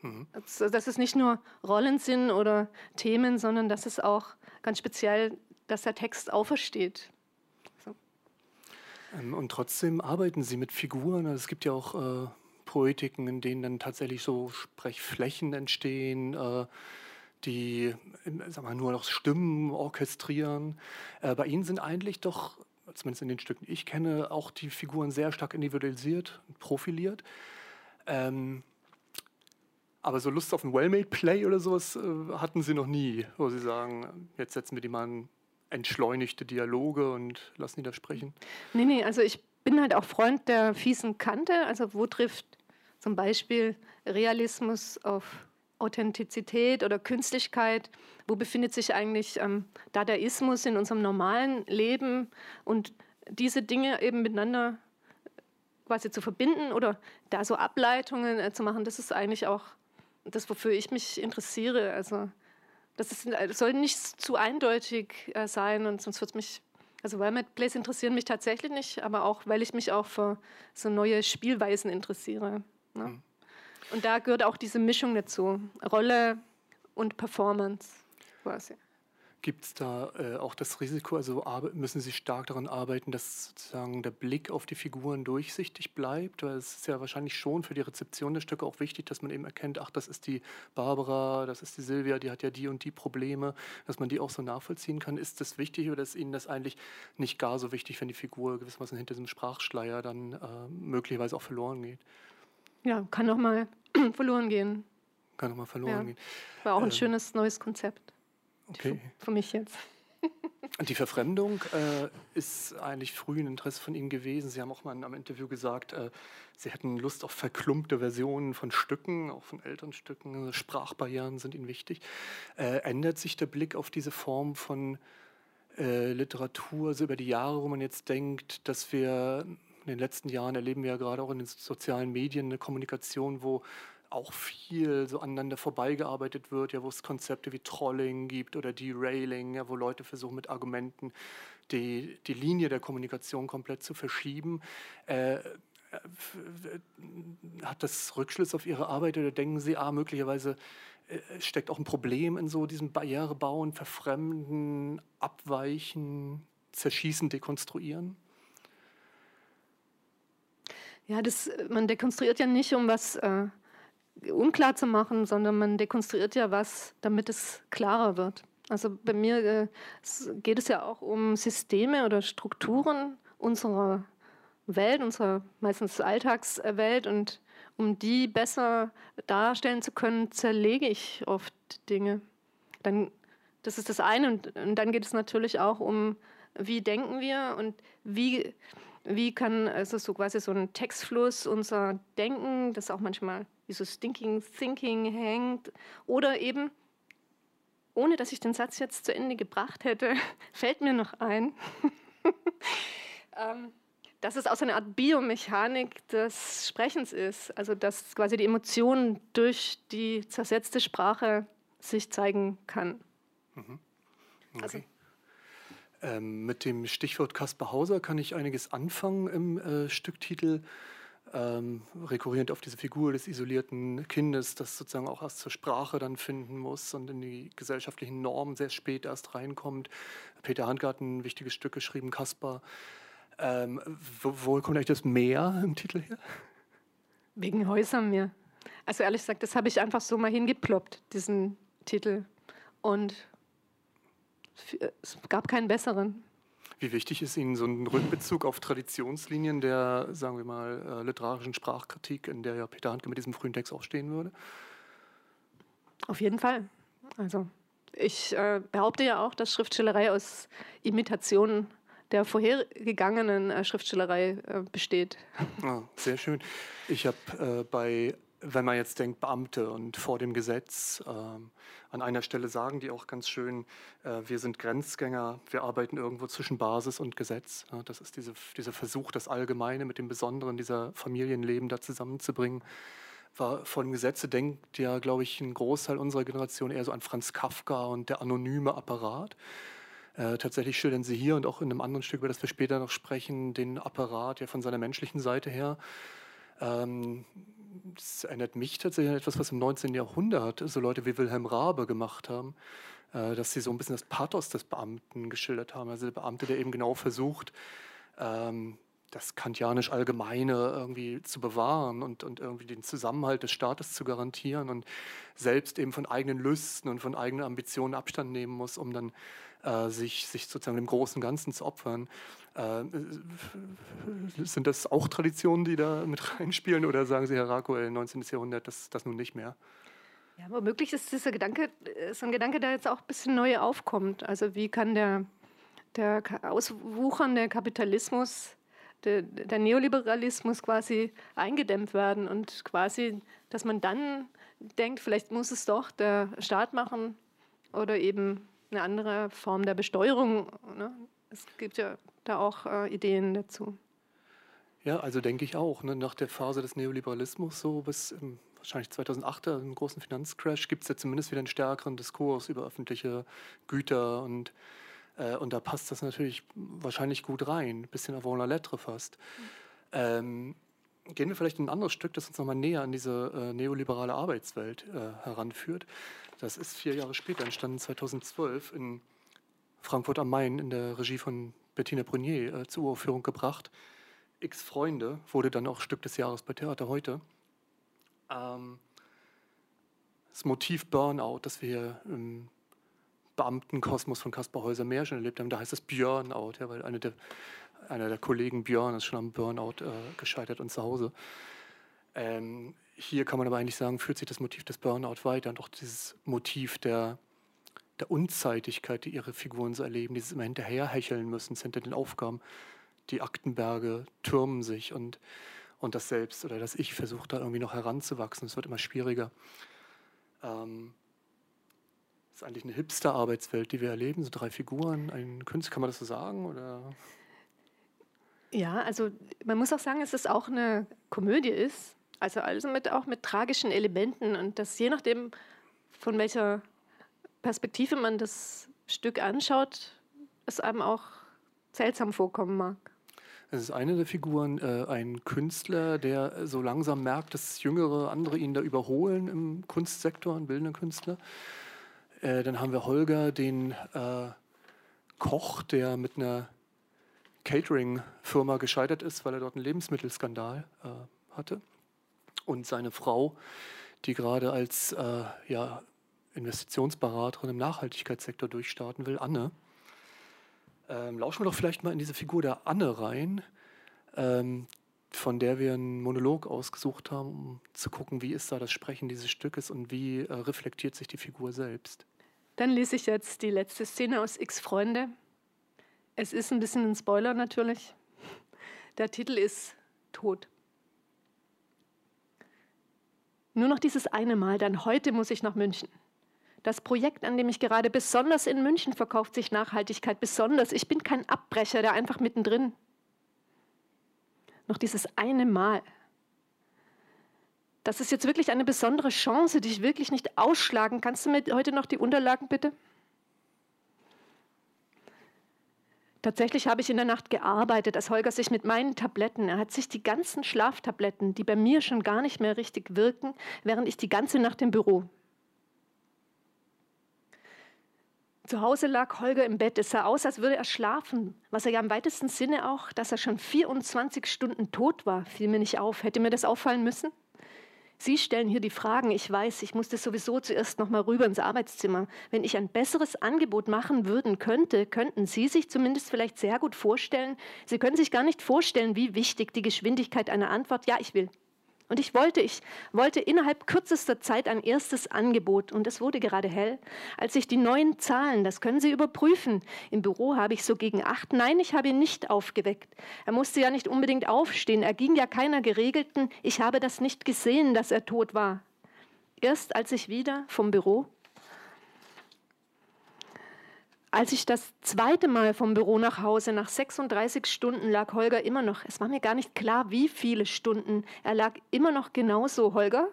Mhm. Dass es nicht nur Rollen sind oder Themen, sondern dass es auch ganz speziell, dass der Text aufersteht. So. Ähm, und trotzdem arbeiten Sie mit Figuren. Also es gibt ja auch äh, Poetiken, in denen dann tatsächlich so Sprechflächen entstehen. Äh, die sag mal, nur noch Stimmen orchestrieren. Äh, bei Ihnen sind eigentlich doch, zumindest in den Stücken, ich kenne, auch die Figuren sehr stark individualisiert und profiliert. Ähm, aber so Lust auf ein Well-Made-Play oder sowas äh, hatten sie noch nie, wo sie sagen, jetzt setzen wir die mal in entschleunigte Dialoge und lassen die da sprechen. Nee, nee, also ich bin halt auch Freund der fiesen Kante. Also wo trifft zum Beispiel Realismus auf Authentizität oder Künstlichkeit? Wo befindet sich eigentlich ähm, Dadaismus in unserem normalen Leben? Und diese Dinge eben miteinander quasi zu verbinden oder da so Ableitungen äh, zu machen, das ist eigentlich auch das, wofür ich mich interessiere. Also das, ist, das soll nicht zu eindeutig äh, sein und sonst wird es mich, also Wildmat Plays interessieren mich tatsächlich nicht, aber auch, weil ich mich auch für so neue Spielweisen interessiere. Ne? Mhm. Und da gehört auch diese Mischung dazu, Rolle und Performance quasi. Gibt es da äh, auch das Risiko, also müssen Sie stark daran arbeiten, dass sozusagen der Blick auf die Figuren durchsichtig bleibt? Weil es ist ja wahrscheinlich schon für die Rezeption der Stücke auch wichtig, dass man eben erkennt, ach, das ist die Barbara, das ist die Silvia, die hat ja die und die Probleme, dass man die auch so nachvollziehen kann. Ist das wichtig oder ist Ihnen das eigentlich nicht gar so wichtig, wenn die Figur gewissermaßen hinter diesem Sprachschleier dann äh, möglicherweise auch verloren geht? Ja, kann auch mal [clears throat] verloren gehen. Kann auch mal verloren ja. gehen. War auch ein ähm, schönes neues Konzept. Okay. Für, mich jetzt. [laughs] Die Verfremdung äh, ist eigentlich früh ein Interesse von Ihnen gewesen. Sie haben auch mal am Interview gesagt, äh, Sie hätten Lust auf verklumpte Versionen von Stücken, auch von älteren Stücken. Sprachbarrieren sind Ihnen wichtig. Äh, ändert sich der Blick auf diese Form von äh, Literatur so über die Jahre, wo man jetzt denkt, dass wir in den letzten Jahren erleben wir ja gerade auch in den sozialen Medien eine Kommunikation, wo auch viel so aneinander vorbeigearbeitet wird, ja, wo es Konzepte wie Trolling gibt oder Derailing, ja, wo Leute versuchen mit Argumenten die, die Linie der Kommunikation komplett zu verschieben. Äh, äh hat das Rückschluss auf Ihre Arbeit oder denken Sie, ah, möglicherweise äh, steckt auch ein Problem in so diesem Barrierebauen, Verfremden, Abweichen, Zerschießen, Dekonstruieren? Ja, das, man dekonstruiert ja nicht, um was äh, unklar zu machen, sondern man dekonstruiert ja was, damit es klarer wird. Also bei mir äh, geht es ja auch um Systeme oder Strukturen unserer Welt, unserer meistens Alltagswelt und um die besser darstellen zu können, zerlege ich oft Dinge. Dann, das ist das eine und, und dann geht es natürlich auch um, wie denken wir und wie, wie kann also so quasi so ein Textfluss unser Denken, das auch manchmal wie so Stinking Thinking hängt. Oder eben, ohne dass ich den Satz jetzt zu Ende gebracht hätte, [laughs] fällt mir noch ein, [laughs] ähm, dass es auch so eine Art Biomechanik des Sprechens ist. Also dass quasi die Emotion durch die zersetzte Sprache sich zeigen kann. Mhm. Okay. Also, ähm, mit dem Stichwort Kaspar Hauser kann ich einiges anfangen im äh, Stücktitel ähm, rekurrierend auf diese Figur des isolierten Kindes, das sozusagen auch erst zur Sprache dann finden muss und in die gesellschaftlichen Normen sehr spät erst reinkommt. Peter hat ein wichtiges Stück geschrieben, Kaspar. Ähm, wo, wo kommt eigentlich das Meer im Titel her? Wegen Häusermeer. Also ehrlich gesagt, das habe ich einfach so mal hingeploppt, diesen Titel. Und es gab keinen besseren. Wie wichtig ist Ihnen so ein Rückbezug auf Traditionslinien der, sagen wir mal, äh, literarischen Sprachkritik, in der ja Peter Handke mit diesem frühen Text auch stehen würde? Auf jeden Fall. Also ich äh, behaupte ja auch, dass Schriftstellerei aus Imitationen der vorhergegangenen äh, Schriftstellerei äh, besteht. Ah, sehr schön. Ich habe äh, bei wenn man jetzt denkt, Beamte und vor dem Gesetz, ähm, an einer Stelle sagen die auch ganz schön, äh, wir sind Grenzgänger, wir arbeiten irgendwo zwischen Basis und Gesetz. Ja, das ist diese, dieser Versuch, das Allgemeine mit dem Besonderen dieser Familienleben da zusammenzubringen. War von Gesetze denkt ja, glaube ich, ein Großteil unserer Generation eher so an Franz Kafka und der anonyme Apparat. Äh, tatsächlich schildern sie hier und auch in einem anderen Stück, über das wir später noch sprechen, den Apparat ja von seiner menschlichen Seite her. Ähm, das erinnert mich tatsächlich an etwas, was im 19. Jahrhundert so Leute wie Wilhelm Rabe gemacht haben, äh, dass sie so ein bisschen das Pathos des Beamten geschildert haben. Also der Beamte, der eben genau versucht, ähm, das kantianisch Allgemeine irgendwie zu bewahren und, und irgendwie den Zusammenhalt des Staates zu garantieren und selbst eben von eigenen Lüsten und von eigenen Ambitionen Abstand nehmen muss, um dann äh, sich, sich sozusagen dem großen Ganzen zu opfern. Äh, sind das auch Traditionen, die da mit [laughs] reinspielen oder sagen Sie, Herr Rakoel, 19. Jahrhundert, das, das nun nicht mehr? Ja, aber möglich ist dieser Gedanke, ist ein Gedanke, der jetzt auch ein bisschen neu aufkommt. Also wie kann der, der auswuchernde Kapitalismus, der, der Neoliberalismus quasi eingedämmt werden und quasi, dass man dann denkt, vielleicht muss es doch der Staat machen oder eben eine andere Form der Besteuerung. Ne? Es gibt ja da auch äh, Ideen dazu. Ja, also denke ich auch. Ne? Nach der Phase des Neoliberalismus, so bis ähm, wahrscheinlich 2008, im großen Finanzcrash, gibt es ja zumindest wieder einen stärkeren Diskurs über öffentliche Güter und, äh, und da passt das natürlich wahrscheinlich gut rein, ein bisschen avant la lettre fast. Mhm. Ähm, gehen wir vielleicht in ein anderes Stück, das uns nochmal näher an diese äh, neoliberale Arbeitswelt äh, heranführt. Das ist vier Jahre später entstanden, 2012, in Frankfurt am Main in der Regie von Bettina Brunier äh, zur Uraufführung gebracht. X Freunde wurde dann auch Stück des Jahres bei Theater heute. Ähm, das Motiv Burnout, das wir hier im Beamtenkosmos von Kaspar Häuser mehr schon erlebt haben, da heißt es Björnout, ja, weil eine der, einer der Kollegen Björn ist schon am Burnout äh, gescheitert und zu Hause. Ähm, hier kann man aber eigentlich sagen, führt sich das Motiv des Burnout weiter und auch dieses Motiv der, der Unzeitigkeit, die ihre Figuren so erleben, dieses immer hinterherhecheln müssen hinter den Aufgaben. Die Aktenberge türmen sich und, und das Selbst oder das Ich versucht da irgendwie noch heranzuwachsen. Es wird immer schwieriger. Ähm, das ist eigentlich eine Hipster-Arbeitswelt, die wir erleben. So drei Figuren, ein Künstler, kann man das so sagen? Oder? Ja, also man muss auch sagen, dass es auch eine Komödie ist. Also, also mit, auch mit tragischen Elementen und dass je nachdem, von welcher Perspektive man das Stück anschaut, es einem auch seltsam vorkommen mag. Es ist eine der Figuren, äh, ein Künstler, der so langsam merkt, dass jüngere andere ihn da überholen im Kunstsektor, ein bildender Künstler. Äh, dann haben wir Holger, den äh, Koch, der mit einer Catering-Firma gescheitert ist, weil er dort einen Lebensmittelskandal äh, hatte und seine Frau, die gerade als äh, ja, Investitionsberaterin im Nachhaltigkeitssektor durchstarten will, Anne. Ähm, lauschen wir doch vielleicht mal in diese Figur der Anne rein, ähm, von der wir einen Monolog ausgesucht haben, um zu gucken, wie ist da das Sprechen dieses Stückes und wie äh, reflektiert sich die Figur selbst. Dann lese ich jetzt die letzte Szene aus X Freunde. Es ist ein bisschen ein Spoiler natürlich. Der Titel ist Tod. Nur noch dieses eine Mal, dann heute muss ich nach München. Das Projekt, an dem ich gerade besonders in München verkauft sich Nachhaltigkeit besonders. Ich bin kein Abbrecher, der einfach mittendrin. Noch dieses eine Mal. Das ist jetzt wirklich eine besondere Chance, die ich wirklich nicht ausschlagen. Kannst du mir heute noch die Unterlagen bitte? Tatsächlich habe ich in der Nacht gearbeitet, als Holger sich mit meinen Tabletten, er hat sich die ganzen Schlaftabletten, die bei mir schon gar nicht mehr richtig wirken, während ich die ganze Nacht im Büro. Zu Hause lag Holger im Bett. Es sah aus, als würde er schlafen, was er ja im weitesten Sinne auch, dass er schon 24 Stunden tot war, fiel mir nicht auf. Hätte mir das auffallen müssen? Sie stellen hier die Fragen. Ich weiß, ich musste sowieso zuerst noch mal rüber ins Arbeitszimmer. Wenn ich ein besseres Angebot machen würden könnte, könnten Sie sich zumindest vielleicht sehr gut vorstellen. Sie können sich gar nicht vorstellen, wie wichtig die Geschwindigkeit einer Antwort. Ja, ich will. Und ich wollte, ich wollte innerhalb kürzester Zeit ein erstes Angebot und es wurde gerade hell, als ich die neuen Zahlen, das können Sie überprüfen. Im Büro habe ich so gegen acht, nein, ich habe ihn nicht aufgeweckt. Er musste ja nicht unbedingt aufstehen, er ging ja keiner geregelten, ich habe das nicht gesehen, dass er tot war. Erst als ich wieder vom Büro als ich das zweite Mal vom Büro nach Hause, nach 36 Stunden, lag Holger immer noch. Es war mir gar nicht klar, wie viele Stunden. Er lag immer noch genauso, Holger.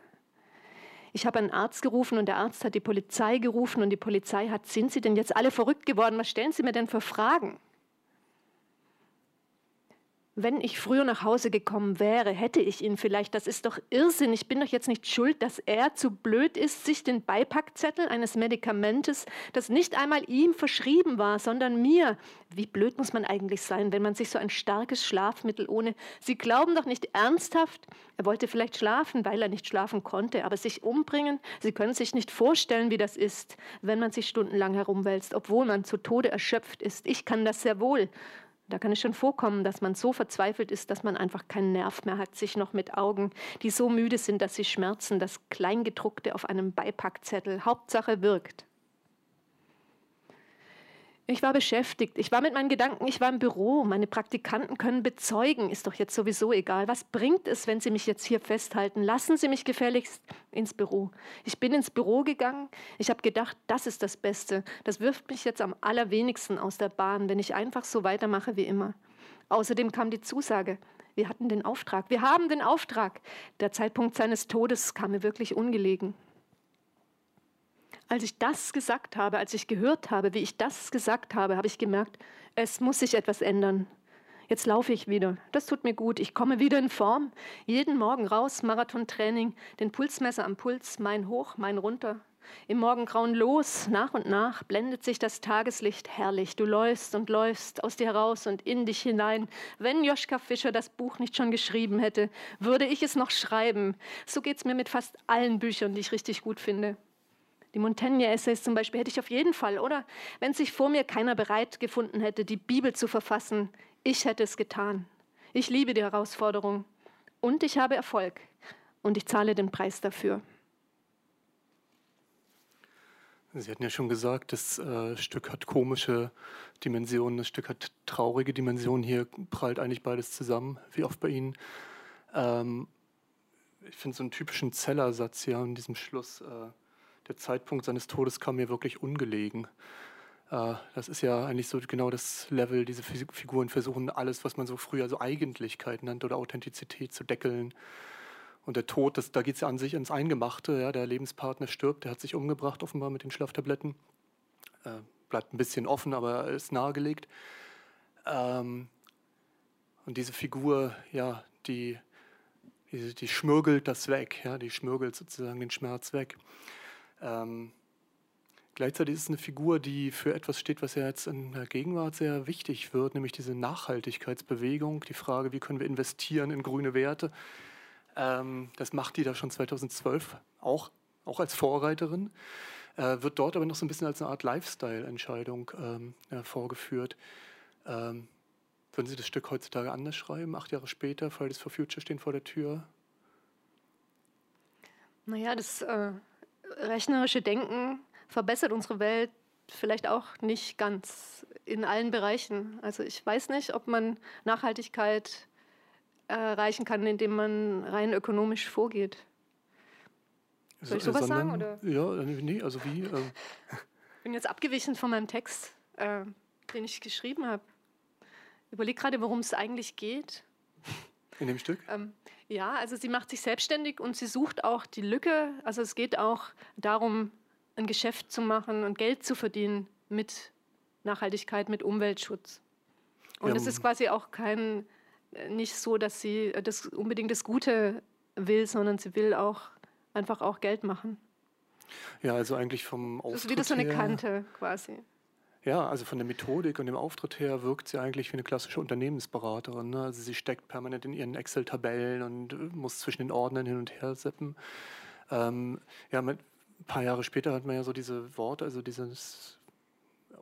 Ich habe einen Arzt gerufen und der Arzt hat die Polizei gerufen und die Polizei hat, sind Sie denn jetzt alle verrückt geworden? Was stellen Sie mir denn für Fragen? Wenn ich früher nach Hause gekommen wäre, hätte ich ihn vielleicht. Das ist doch Irrsinn. Ich bin doch jetzt nicht schuld, dass er zu blöd ist, sich den Beipackzettel eines Medikamentes, das nicht einmal ihm verschrieben war, sondern mir. Wie blöd muss man eigentlich sein, wenn man sich so ein starkes Schlafmittel ohne. Sie glauben doch nicht ernsthaft, er wollte vielleicht schlafen, weil er nicht schlafen konnte, aber sich umbringen, Sie können sich nicht vorstellen, wie das ist, wenn man sich stundenlang herumwälzt, obwohl man zu Tode erschöpft ist. Ich kann das sehr wohl. Da kann es schon vorkommen, dass man so verzweifelt ist, dass man einfach keinen Nerv mehr hat, sich noch mit Augen, die so müde sind, dass sie schmerzen, das Kleingedruckte auf einem Beipackzettel. Hauptsache wirkt. Ich war beschäftigt. Ich war mit meinen Gedanken, ich war im Büro. Meine Praktikanten können bezeugen, ist doch jetzt sowieso egal. Was bringt es, wenn Sie mich jetzt hier festhalten? Lassen Sie mich gefälligst ins Büro. Ich bin ins Büro gegangen. Ich habe gedacht, das ist das Beste. Das wirft mich jetzt am allerwenigsten aus der Bahn, wenn ich einfach so weitermache wie immer. Außerdem kam die Zusage. Wir hatten den Auftrag. Wir haben den Auftrag. Der Zeitpunkt seines Todes kam mir wirklich ungelegen. Als ich das gesagt habe, als ich gehört habe, wie ich das gesagt habe, habe ich gemerkt, es muss sich etwas ändern. Jetzt laufe ich wieder. Das tut mir gut. Ich komme wieder in Form. Jeden Morgen raus, Marathontraining, den Pulsmesser am Puls, mein hoch, mein runter. Im Morgengrauen los, nach und nach blendet sich das Tageslicht herrlich. Du läufst und läufst aus dir heraus und in dich hinein. Wenn Joschka Fischer das Buch nicht schon geschrieben hätte, würde ich es noch schreiben. So geht es mir mit fast allen Büchern, die ich richtig gut finde. Die Montaigne-Essays zum Beispiel hätte ich auf jeden Fall, oder? Wenn sich vor mir keiner bereit gefunden hätte, die Bibel zu verfassen, ich hätte es getan. Ich liebe die Herausforderung und ich habe Erfolg und ich zahle den Preis dafür. Sie hatten ja schon gesagt, das äh, Stück hat komische Dimensionen, das Stück hat traurige Dimensionen. Hier prallt eigentlich beides zusammen, wie oft bei Ihnen. Ähm, ich finde so einen typischen Zellersatz hier in diesem Schluss. Äh, der Zeitpunkt seines Todes kam mir wirklich ungelegen. Äh, das ist ja eigentlich so genau das Level, diese Figuren versuchen alles, was man so früher so Eigentlichkeit nannte oder Authentizität zu deckeln. Und der Tod, das, da geht es ja an sich ins Eingemachte. Ja, der Lebenspartner stirbt, der hat sich umgebracht, offenbar mit den Schlaftabletten. Äh, bleibt ein bisschen offen, aber ist nahegelegt. Ähm, und diese Figur, ja, die, die, die schmürgelt das weg, ja, die schmürgelt sozusagen den Schmerz weg. Ähm, gleichzeitig ist es eine Figur, die für etwas steht, was ja jetzt in der Gegenwart sehr wichtig wird, nämlich diese Nachhaltigkeitsbewegung, die Frage, wie können wir investieren in grüne Werte. Ähm, das macht die da schon 2012 auch, auch als Vorreiterin, äh, wird dort aber noch so ein bisschen als eine Art Lifestyle-Entscheidung ähm, ja, vorgeführt. Ähm, würden Sie das Stück heutzutage anders schreiben? Acht Jahre später, Fridays for Future stehen vor der Tür. Naja, das äh, rechnerische Denken verbessert unsere Welt vielleicht auch nicht ganz in allen Bereichen. Also ich weiß nicht, ob man Nachhaltigkeit erreichen kann, indem man rein ökonomisch vorgeht. Soll ich sowas sagen? Oder? Ja, nee, also wie? Ähm. Ich bin jetzt abgewichen von meinem Text, äh, den ich geschrieben habe. Überleg gerade, worum es eigentlich geht. In dem Stück? Ähm, ja, also sie macht sich selbstständig und sie sucht auch die Lücke. Also es geht auch darum, ein Geschäft zu machen und Geld zu verdienen mit Nachhaltigkeit, mit Umweltschutz. Und es ist quasi auch kein, äh, nicht so, dass sie das unbedingt das Gute will, sondern sie will auch einfach auch Geld machen. Ja, also eigentlich vom Auftritt Das ist wieder so eine her, Kante quasi. Ja, also von der Methodik und dem Auftritt her wirkt sie eigentlich wie eine klassische Unternehmensberaterin. Ne? Also sie steckt permanent in ihren Excel-Tabellen und äh, muss zwischen den Ordnern hin und her sippen. Ähm, ja, mit, ein paar Jahre später hat man ja so diese Worte, also dieses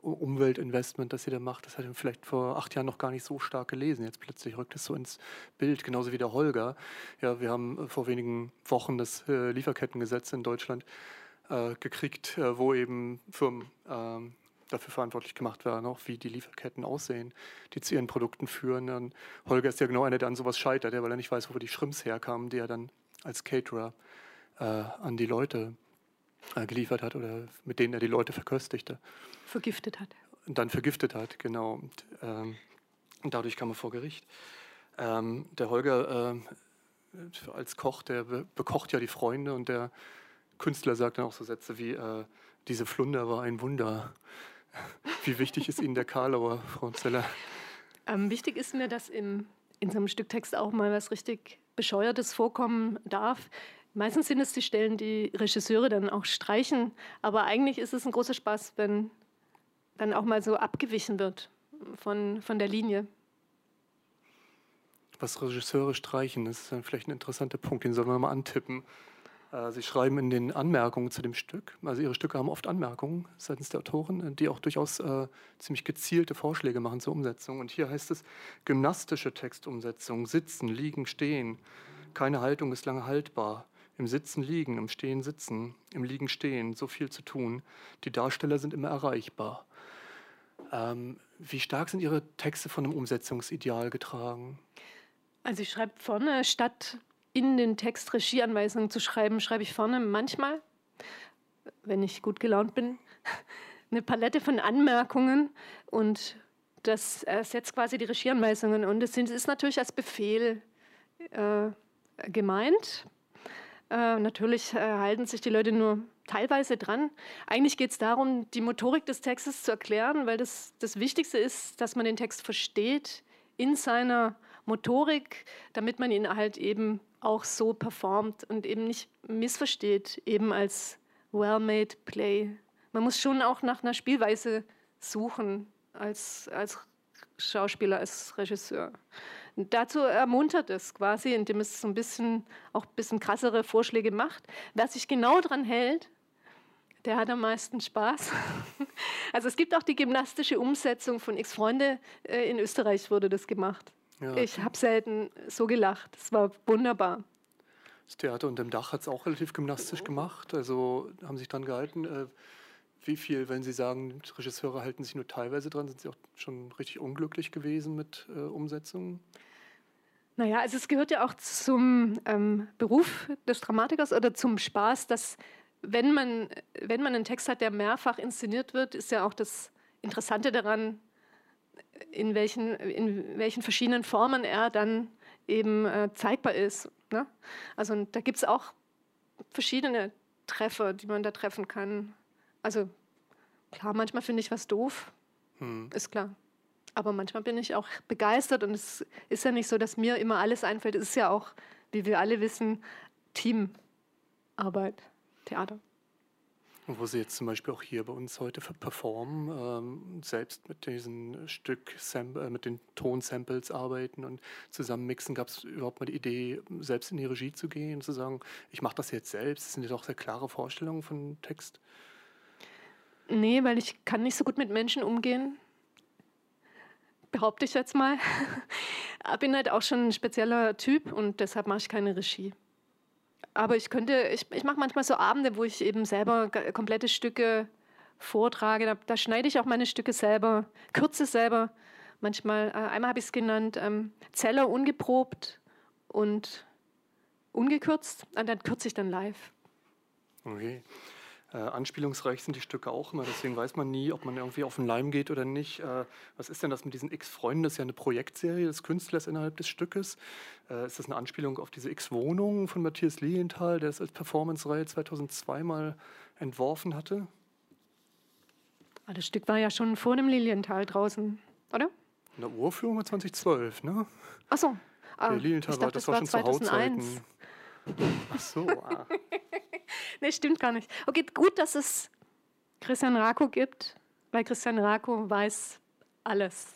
Umweltinvestment, das sie da macht, das hat man vielleicht vor acht Jahren noch gar nicht so stark gelesen. Jetzt plötzlich rückt es so ins Bild, genauso wie der Holger. Ja, wir haben äh, vor wenigen Wochen das äh, Lieferkettengesetz in Deutschland äh, gekriegt, äh, wo eben Firmen ähm, dafür verantwortlich gemacht werden, auch wie die Lieferketten aussehen, die zu ihren Produkten führen. Und Holger ist ja genau einer, der an sowas scheitert, weil er nicht weiß, wo die Shrimps herkamen, die er dann als Caterer äh, an die Leute äh, geliefert hat oder mit denen er die Leute verköstigte Vergiftet hat. und dann vergiftet hat, genau. Und, ähm, und dadurch kam er vor Gericht. Ähm, der Holger ähm, als Koch, der be bekocht ja die Freunde und der Künstler sagt dann auch so Sätze wie, äh, diese Flunder war ein Wunder. Wie wichtig ist Ihnen der Karlauer, Frau Zeller? Ähm, wichtig ist mir, dass im, in so einem Stück Text auch mal was richtig Bescheuertes vorkommen darf. Meistens sind es die Stellen, die Regisseure dann auch streichen, aber eigentlich ist es ein großer Spaß, wenn dann auch mal so abgewichen wird von, von der Linie. Was Regisseure streichen, das ist dann vielleicht ein interessanter Punkt, den sollen wir mal antippen. Äh, Sie schreiben in den Anmerkungen zu dem Stück, also Ihre Stücke haben oft Anmerkungen seitens der Autoren, äh, die auch durchaus äh, ziemlich gezielte Vorschläge machen zur Umsetzung. Und hier heißt es gymnastische Textumsetzung, sitzen, liegen, stehen. Keine Haltung ist lange haltbar. Im Sitzen liegen, im Stehen sitzen, im Liegen stehen, so viel zu tun. Die Darsteller sind immer erreichbar. Ähm, wie stark sind Ihre Texte von einem Umsetzungsideal getragen? Also ich schreibe vorne, statt in den Text Regieanweisungen zu schreiben, schreibe ich vorne manchmal, wenn ich gut gelaunt bin, [laughs] eine Palette von Anmerkungen und das ersetzt quasi die Regieanweisungen. Und es ist natürlich als Befehl äh, gemeint. Äh, natürlich äh, halten sich die Leute nur teilweise dran. Eigentlich geht es darum, die Motorik des Textes zu erklären, weil das, das Wichtigste ist, dass man den Text versteht in seiner Motorik, damit man ihn halt eben auch so performt und eben nicht missversteht, eben als well-made Play. Man muss schon auch nach einer Spielweise suchen als, als Schauspieler, als Regisseur. Und dazu ermuntert es quasi, indem es so ein bisschen auch ein bisschen krassere Vorschläge macht. Wer sich genau dran hält, der hat am meisten Spaß. [laughs] Also es gibt auch die gymnastische Umsetzung von X-Freunde. Äh, In Österreich wurde das gemacht. Ja, Ich habe selten so gelacht. Es war wunderbar. Das Theater unter dem Dach hat es auch relativ gymnastisch gemacht. Also haben sich dran gehalten. Äh, wie viel, wenn Sie sagen, Regisseure halten sich nur teilweise dran, sind Sie auch schon richtig unglücklich gewesen mit äh, Umsetzungen? Naja, also es gehört ja auch zum ähm, Beruf des Dramatikers oder zum Spaß, dass wenn man, wenn man einen Text hat, der mehrfach inszeniert wird, ist ja auch das Interessante daran, in welchen, in welchen verschiedenen Formen er dann eben äh, zeigbar ist. Ne? Also da gibt es auch verschiedene Treffer, die man da treffen kann. Also klar, manchmal finde ich was doof, Hm. ist klar. Aber manchmal bin ich auch begeistert und es ist ja nicht so, dass mir immer alles einfällt. Es ist ja auch, wie wir alle wissen, Teamarbeit, Theater. Wo Sie jetzt zum Beispiel auch hier bei uns heute performen, ähm, selbst mit diesen Stück, äh, mit den Tonsamples arbeiten und zusammen mixen, gab es überhaupt mal die Idee, selbst in die Regie zu gehen und zu sagen, ich mache das jetzt selbst? Das sind ja doch sehr klare Vorstellungen von Text. Nee, weil ich kann nicht so gut mit Menschen umgehen. Behaupte ich jetzt mal. [laughs] Bin halt auch schon ein spezieller Typ und deshalb mache ich keine Regie. Aber ich könnte, ich, ich mache manchmal so Abende, wo ich eben selber komplette Stücke vortrage. Da, da schneide ich auch meine Stücke selber, kürze selber. Manchmal, äh, einmal habe ich es genannt, ähm, Zeller ungeprobt und ungekürzt. Und dann kürze ich dann live. Okay. Äh, anspielungsreich sind die Stücke auch immer, deswegen weiß man nie, ob man irgendwie auf den Leim geht oder nicht. Äh, was ist denn das mit diesen X-Freunden? Das ist ja eine Projektserie des Künstlers innerhalb des Stückes. Äh, ist das eine Anspielung auf diese X-Wohnung von Matthias Lilienthal, der es als Performance-Reihe 2002 mal entworfen hatte? Ah, Das Stück war ja schon vor dem Lilienthal draußen, oder? Eine Urführung war 2012, ne? Achso. Ah, Der Lilienthal ich war, dachte, das das war schon zu 2001. Hautzeiten. Ach so, ah. [laughs] [laughs] Nee, stimmt gar nicht. Okay, gut, dass es Christian Rako gibt, weil Christian Rako weiß alles.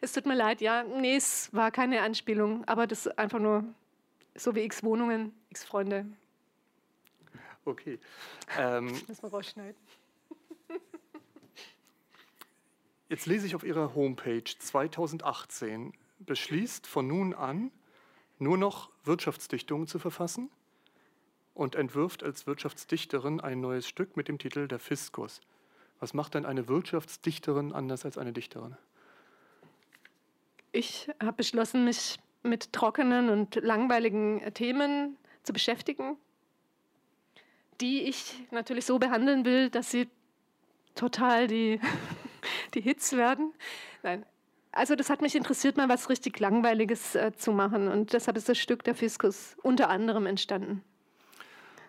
Es tut mir leid, ja, nee, es war keine Anspielung, aber das ist einfach nur so wie x Wohnungen, x Freunde. okay. [laughs] Ähm, Müssen wir rausschneiden. [laughs] Jetzt lese ich auf Ihrer Homepage 2018 beschließt von nun an nur noch Wirtschaftsdichtungen zu verfassen und entwirft als Wirtschaftsdichterin ein neues Stück mit dem Titel Der Fiskus. Was macht denn eine Wirtschaftsdichterin anders als eine Dichterin? Ich habe beschlossen, mich mit trockenen und langweiligen Themen zu beschäftigen, die ich natürlich so behandeln will, dass sie total die, [laughs] die Hits werden. Nein. Also das hat mich interessiert, mal was richtig Langweiliges äh, zu machen. Und deshalb ist das Stück der Fiskus unter anderem entstanden.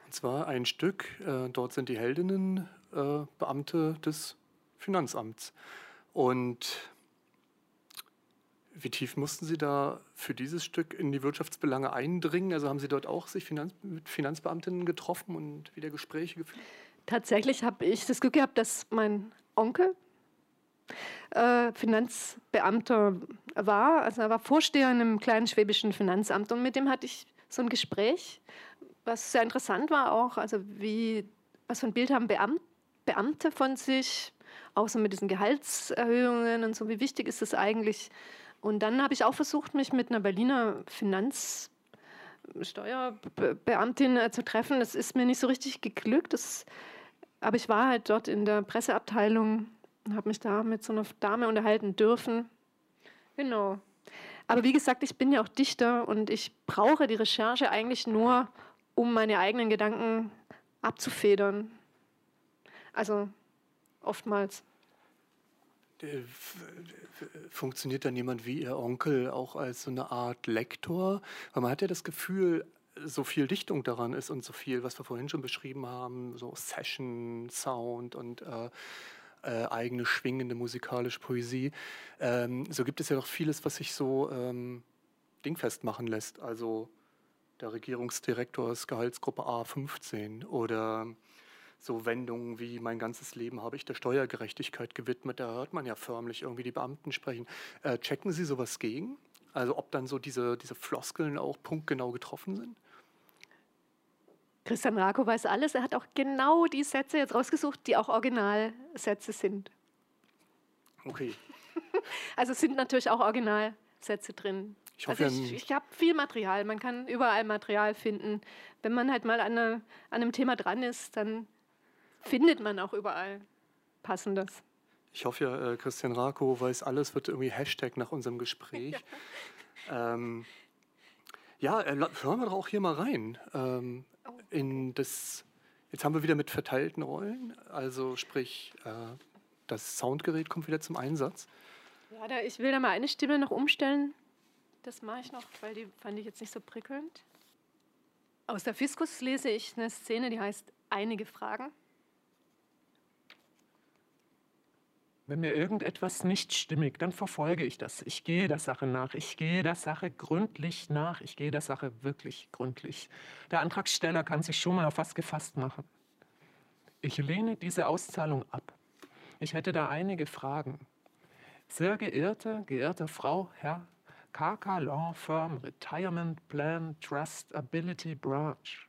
Und zwar ein Stück, äh, dort sind die Heldinnen äh, Beamte des Finanzamts. Und wie tief mussten Sie da für dieses Stück in die Wirtschaftsbelange eindringen? Also haben Sie dort auch sich Finanz mit Finanzbeamtinnen getroffen und wieder Gespräche geführt? Tatsächlich habe ich das Glück gehabt, dass mein Onkel äh, Finanzbeamter war. Also er war Vorsteher in einem kleinen schwäbischen Finanzamt und mit dem hatte ich so ein Gespräch, was sehr interessant war auch. Also wie, was für ein Bild haben Beam Beamte von sich, auch so mit diesen Gehaltserhöhungen und so, wie wichtig ist das eigentlich? Und dann habe ich auch versucht, mich mit einer Berliner Finanz Steuerbeamtin äh, zu treffen. Das ist mir nicht so richtig geglückt. Das, aber ich war halt dort in der Presseabteilung und habe mich da mit so einer Dame unterhalten dürfen. Genau. Aber wie gesagt, ich bin ja auch Dichter und ich brauche die Recherche eigentlich nur, um meine eigenen Gedanken abzufedern. Also oftmals. Äh, Funktioniert dann jemand wie Ihr Onkel auch als so eine Art Lektor? Weil man hat ja das Gefühl, so viel Dichtung daran ist und so viel, was wir vorhin schon beschrieben haben, so Session, Sound und äh, äh, eigene schwingende musikalische Poesie. Ähm, so gibt es ja noch vieles, was sich so ähm, dingfest machen lässt. Also der Regierungsdirektor ist Gehaltsgruppe A15 oder so Wendungen wie mein ganzes Leben habe ich der Steuergerechtigkeit gewidmet. Da hört man ja förmlich irgendwie die Beamten sprechen. Äh, checken Sie sowas gegen? Also ob dann so diese, diese Floskeln auch punktgenau getroffen sind? Christian Rako weiß alles. Er hat auch genau die Sätze jetzt rausgesucht, die auch Originalsätze sind. Okay. [laughs] Also es sind natürlich auch Originalsätze drin. Ich hoffe, also ja, ich, ich habe viel Material. Man kann überall Material finden. Wenn man halt mal an, eine, an einem Thema dran ist, dann findet man auch überall Passendes. Ich hoffe ja, äh, Christian Rako weiß alles, wird irgendwie Hashtag nach unserem Gespräch. [laughs] ähm, ja, äh, hören wir doch auch hier mal rein. Ähm, in das, jetzt haben wir wieder mit verteilten Rollen, also sprich, äh, das Soundgerät kommt wieder zum Einsatz. Ja, da, ich will da mal eine Stimme noch umstellen. Das mache ich noch, weil die fand ich jetzt nicht so prickelnd. Aus der Fiskus lese ich eine Szene, die heißt Einige Fragen. Wenn mir irgendetwas nicht stimmig, dann verfolge ich das. Ich gehe der Sache nach. Ich gehe der Sache gründlich nach. Ich gehe der Sache wirklich gründlich. Der Antragsteller kann sich schon mal auf was gefasst machen. Ich lehne diese Auszahlung ab. Ich hätte da einige Fragen. Sehr geehrte, geehrte Frau, Herr, KK Law Firm Retirement Plan Trust Ability Branch.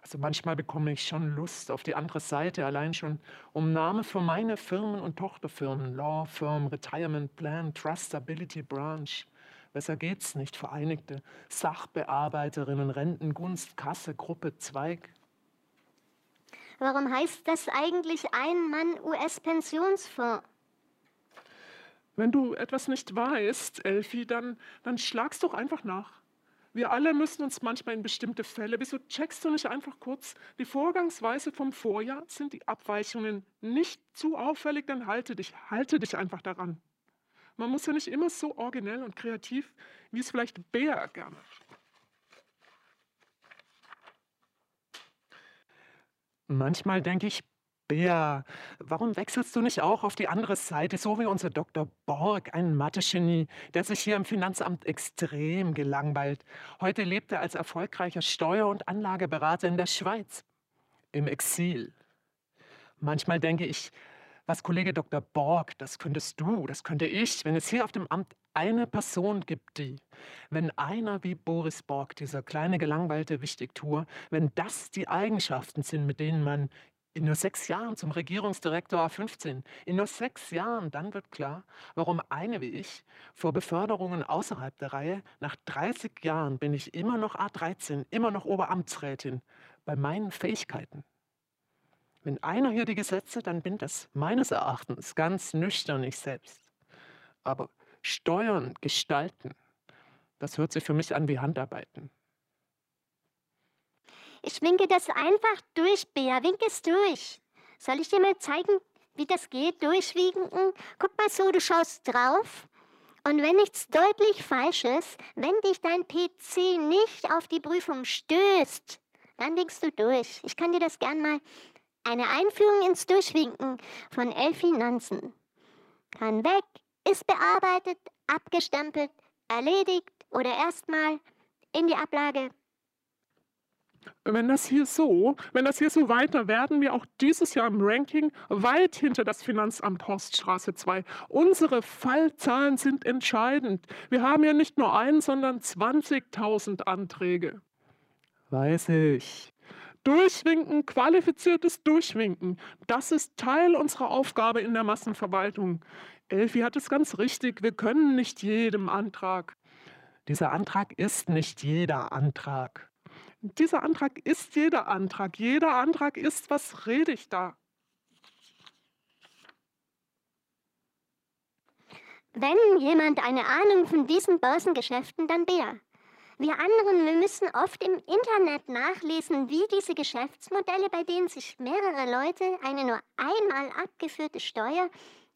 Also manchmal bekomme ich schon Lust auf die andere Seite, allein schon um Name für meine Firmen und Tochterfirmen, Law Firm, Retirement Plan, Trust Ability Branch. Besser geht's nicht. Vereinigte Sachbearbeiterinnen, Rentengunst, Kasse, Gruppe, Zweig. Warum heißt das eigentlich Ein-Mann-US-Pensionsfonds? Wenn du etwas nicht weißt, Elfi, dann, dann schlag's doch einfach nach. Wir alle müssen uns manchmal in bestimmte Fälle. Wieso checkst du nicht einfach kurz die Vorgangsweise vom Vorjahr? Sind die Abweichungen nicht zu auffällig, dann halte dich, halte dich einfach daran. Man muss ja nicht immer so originell und kreativ, wie es vielleicht Bär gerne. Manchmal denke ich, Bea, warum wechselst du nicht auch auf die andere Seite, so wie unser Dr. Borg, ein Mathe-Genie, der sich hier im Finanzamt extrem gelangweilt. Heute lebt er als erfolgreicher Steuer- und Anlageberater in der Schweiz, im Exil. Manchmal denke ich, was Kollege Dr. Borg, das könntest du, das könnte ich, wenn es hier auf dem Amt eine Person gibt, die, wenn einer wie Boris Borg, dieser kleine gelangweilte Wichtigtour, wenn das die Eigenschaften sind, mit denen man in nur sechs Jahren zum Regierungsdirektor A15. In nur sechs Jahren, dann wird klar, warum eine wie ich vor Beförderungen außerhalb der Reihe, nach 30 Jahren bin ich immer noch A13, immer noch Oberamtsrätin, bei meinen Fähigkeiten. Wenn einer hier die Gesetze, dann bin das meines Erachtens ganz nüchtern ich selbst. Aber steuern, gestalten, das hört sich für mich an wie Handarbeiten. Ich winke das einfach durch, Bea. Wink es durch. Soll ich dir mal zeigen, wie das geht? Durchwinken. Guck mal so, du schaust drauf. Und wenn nichts deutlich falsch ist, wenn dich dein PC nicht auf die Prüfung stößt, dann winkst du durch. Ich kann dir das gern mal. Eine Einführung ins Durchwinken von Elfie Nansen. Kann weg, ist bearbeitet, abgestempelt, erledigt oder erstmal in die Ablage wenn das hier so, wenn das hier so weiter, werden wir auch dieses Jahr im Ranking weit hinter das Finanzamt Horststraße 2. Unsere Fallzahlen sind entscheidend. Wir haben ja nicht nur einen, sondern 20.000 Anträge. Weiß ich. Durchwinken, qualifiziertes Durchwinken, das ist Teil unserer Aufgabe in der Massenverwaltung. Elfi hat es ganz richtig, wir können nicht jedem Antrag. Dieser Antrag ist nicht jeder Antrag. Dieser Antrag ist jeder Antrag. Jeder Antrag ist, was rede ich da? Wenn jemand eine Ahnung von diesen Börsengeschäften, dann Bär. Wir anderen, wir müssen oft im Internet nachlesen, wie diese Geschäftsmodelle, bei denen sich mehrere Leute eine nur einmal abgeführte Steuer,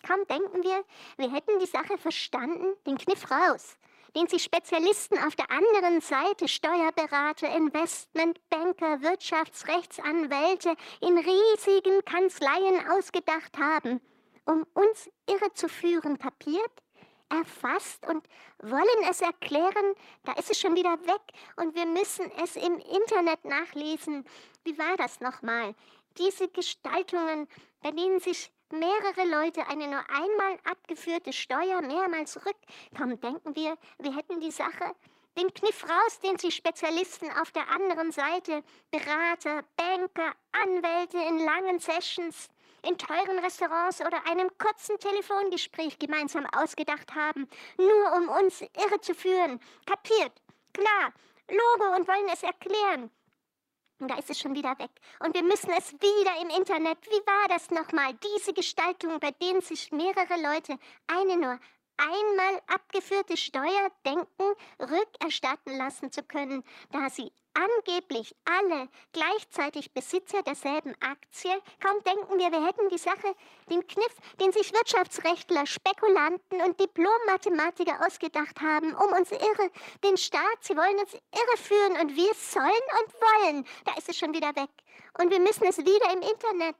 kaum denken wir, wir hätten die Sache verstanden, den Kniff raus den sich Spezialisten auf der anderen Seite, Steuerberater, Investmentbanker, Wirtschaftsrechtsanwälte in riesigen Kanzleien ausgedacht haben, um uns irre zu führen, kapiert? erfasst und wollen es erklären, da ist es schon wieder weg und wir müssen es im Internet nachlesen. Wie war das nochmal? Diese Gestaltungen, bei denen sich mehrere Leute eine nur einmal abgeführte Steuer mehrmals. Kaum denken wir, wir hätten die Sache. Den Kniff raus, den sich Spezialisten auf der anderen Seite, Berater, Banker, Anwälte in langen Sessions, in teuren Restaurants oder einem kurzen Telefongespräch gemeinsam ausgedacht haben, nur um uns irre zu führen. Kapiert? Klar. Logo und wollen es erklären. Und da ist es schon wieder weg. Und wir müssen es wieder im Internet. Wie war das nochmal? Diese Gestaltung, bei denen sich mehrere Leute eine nur einmal abgeführte Steuer denken, rückerstatten lassen zu können, da sie angeblich alle gleichzeitig Besitzer derselben Aktie. Kaum denken wir, wir hätten die Sache, den Kniff, den sich Wirtschaftsrechtler, Spekulanten und Diplom-Mathematiker ausgedacht haben, um uns irre, den Staat, sie wollen uns irre führen und wir sollen und wollen. Da ist es schon wieder weg. Und wir müssen es wieder im Internet.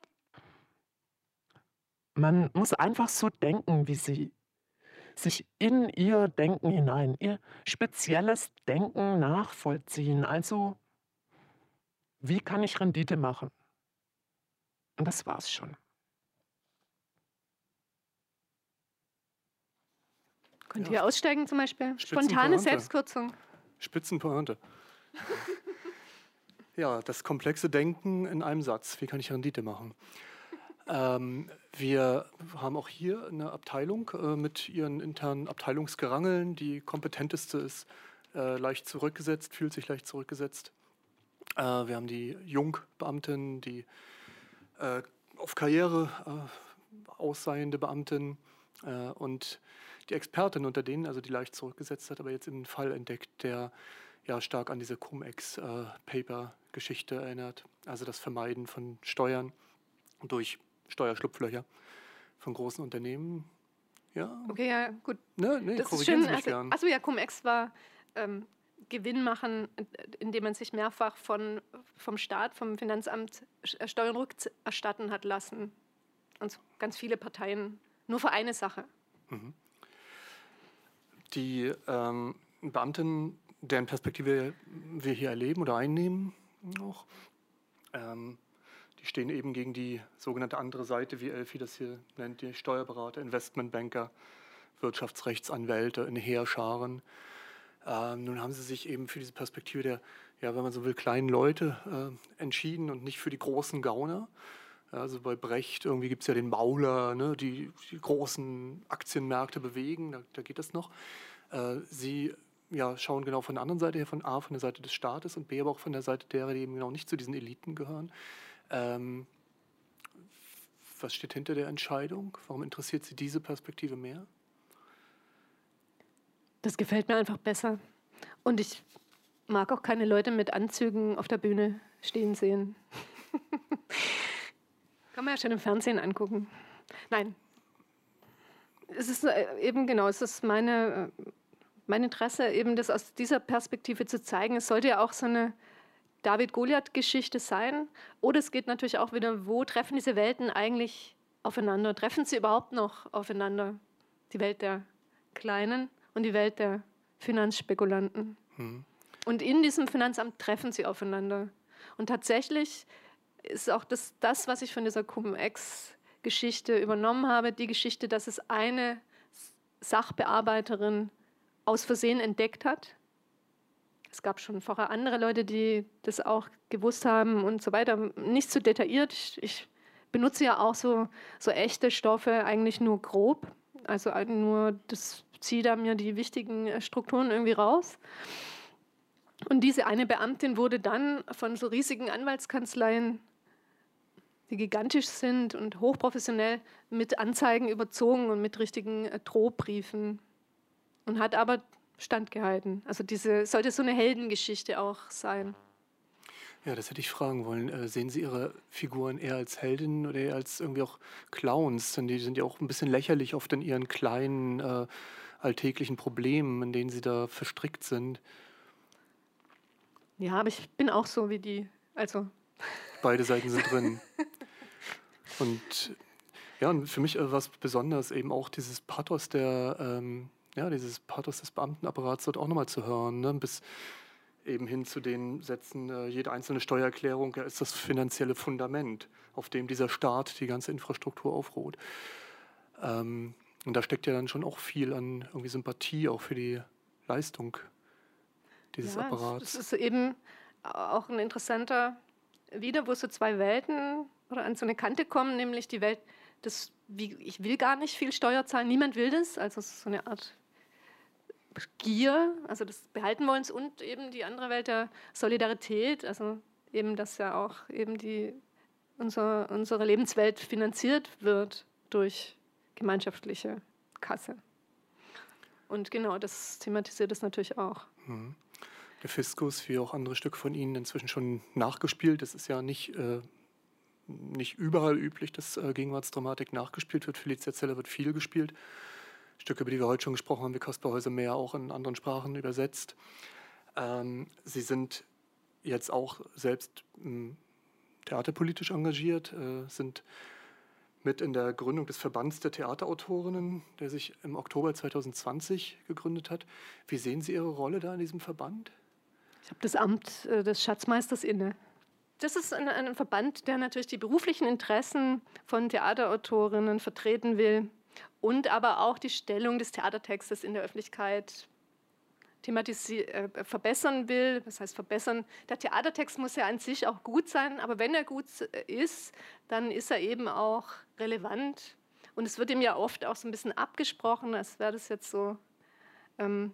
Man muss einfach so denken wie sie sich in ihr Denken hinein, ihr spezielles Denken nachvollziehen. Also, wie kann ich Rendite machen? Und das war's schon. Könnt ihr aussteigen zum Beispiel? Spontane Selbstkürzung. Spitzenpointe. [laughs] ja, das komplexe Denken in einem Satz. Wie kann ich Rendite machen? Ähm, wir haben auch hier eine Abteilung äh, mit ihren internen Abteilungsgerangeln. Die kompetenteste ist äh, leicht zurückgesetzt, fühlt sich leicht zurückgesetzt. Äh, wir haben die Jungbeamtin, die äh, auf Karriere äh, aussehende Beamtin äh, und die Expertin unter denen, also die leicht zurückgesetzt hat, aber jetzt einen Fall entdeckt, der ja stark an diese Cum-Ex-Paper-Geschichte erinnert, also das Vermeiden von Steuern durch Steuerschlupflöcher von großen Unternehmen. Ja. Okay, ja, gut. Ne, nee, das ist schön. Also, achso, ja, Cum-Ex war ähm, Gewinn machen, indem man sich mehrfach von vom Staat, vom Finanzamt äh, Steuern rückerstatten hat lassen. Und ganz viele Parteien. Nur für eine Sache. Mhm. Die ähm, Beamten, deren Perspektive wir hier erleben oder einnehmen, auch, ähm, die stehen eben gegen die sogenannte andere Seite, wie Elfi das hier nennt, die Steuerberater, Investmentbanker, Wirtschaftsrechtsanwälte in Heerscharen. Ähm, nun haben sie sich eben für diese Perspektive der, ja, wenn man so will, kleinen Leute äh, entschieden und nicht für die großen Gauner. Also bei Brecht irgendwie gibt es ja den Mauler, ne, die, die großen Aktienmärkte bewegen, da, da geht das noch. Äh, sie ja, schauen genau von der anderen Seite her, von A, von der Seite des Staates und B, aber auch von der Seite derer, die eben genau nicht zu diesen Eliten gehören. Ähm, was steht hinter der Entscheidung? Warum interessiert Sie diese Perspektive mehr? Das gefällt mir einfach besser. Und ich mag auch keine Leute mit Anzügen auf der Bühne stehen sehen. [laughs] Kann man ja schon im Fernsehen angucken. Nein. Es ist äh, eben genau, es ist meine, äh, mein Interesse, eben das aus dieser Perspektive zu zeigen. Es sollte ja auch so eine David-Goliath-Geschichte sein. Oder es geht natürlich auch wieder, wo treffen diese Welten eigentlich aufeinander? Treffen sie überhaupt noch aufeinander? Die Welt der Kleinen und die Welt der Finanzspekulanten. Hm. Und in diesem Finanzamt treffen sie aufeinander. Und tatsächlich ist auch das, das was ich von dieser Cum-Ex-Geschichte übernommen habe, die Geschichte, dass es eine Sachbearbeiterin aus Versehen entdeckt hat. Es gab schon vorher andere Leute, die das auch gewusst haben und so weiter. Nicht so detailliert. Ich, benutze ja auch so, so echte Stoffe eigentlich nur grob. Also nur das ziehe da mir die wichtigen äh, Strukturen irgendwie raus. Und diese eine Beamtin wurde dann von so riesigen Anwaltskanzleien, die gigantisch sind und hochprofessionell, mit Anzeigen überzogen und mit richtigen äh, Drohbriefen. Und hat aber standgehalten. Also diese sollte so eine Heldengeschichte auch sein. Ja, das hätte ich fragen wollen. Äh, sehen Sie Ihre Figuren eher als Heldinnen oder eher als irgendwie auch Clowns? Denn die sind ja auch ein bisschen lächerlich oft in ihren kleinen äh, alltäglichen Problemen, in denen sie da verstrickt sind. Ja, aber ich bin auch so wie die. Also. [laughs] Beide Seiten sind drin. Und ja, und für mich äh, war es besonders eben auch dieses Pathos der, ähm, ja, dieses Pathos des Beamtenapparats dort auch nochmal zu hören, ne? bis eben hin zu den Sätzen, äh, jede einzelne Steuererklärung ja, ist das finanzielle Fundament, auf dem dieser Staat die ganze Infrastruktur aufruht. Ähm, und da steckt ja dann schon auch viel an irgendwie Sympathie auch für die Leistung dieses ja, Apparats. Das ist eben auch ein interessanter wieder, wo so zwei Welten oder an so eine Kante kommen, nämlich die Welt des, wie, ich will gar nicht viel Steuer zahlen, niemand will das, also so eine Art Gier, also des Behaltenwollens und eben die andere Welt der Solidarität, also eben, dass ja auch eben die, unser, unsere Lebenswelt finanziert wird durch gemeinschaftliche Kasse. Und genau, das thematisiert es natürlich auch. Mhm. Der Fiskus, wie auch andere Stücke von Ihnen, inzwischen schon nachgespielt. Das ist ja nicht, äh, nicht überall üblich, dass äh, Gegenwartsdramatik nachgespielt wird. Felicia Zeller wird viel gespielt. Stücke, über die wir heute schon gesprochen haben, wie Kaspar Häuser-Mehr, auch in anderen Sprachen übersetzt. Ähm, Sie sind jetzt auch selbst ähm, theaterpolitisch engagiert, äh, sind mit in der Gründung des Verbands der Theaterautorinnen, der sich im Oktober 2020 gegründet hat. Wie sehen Sie Ihre Rolle da in diesem Verband? Ich habe das Amt äh, des Schatzmeisters inne. Das ist ein, ein Verband, der natürlich die beruflichen Interessen von Theaterautorinnen vertreten will und aber auch die Stellung des Theatertextes in der Öffentlichkeit äh, verbessern will. Das heißt verbessern. Der Theatertext muss ja an sich auch gut sein, aber wenn er gut ist, dann ist er eben auch relevant. Und es wird ihm ja oft auch so ein bisschen abgesprochen, als wäre das jetzt so ähm,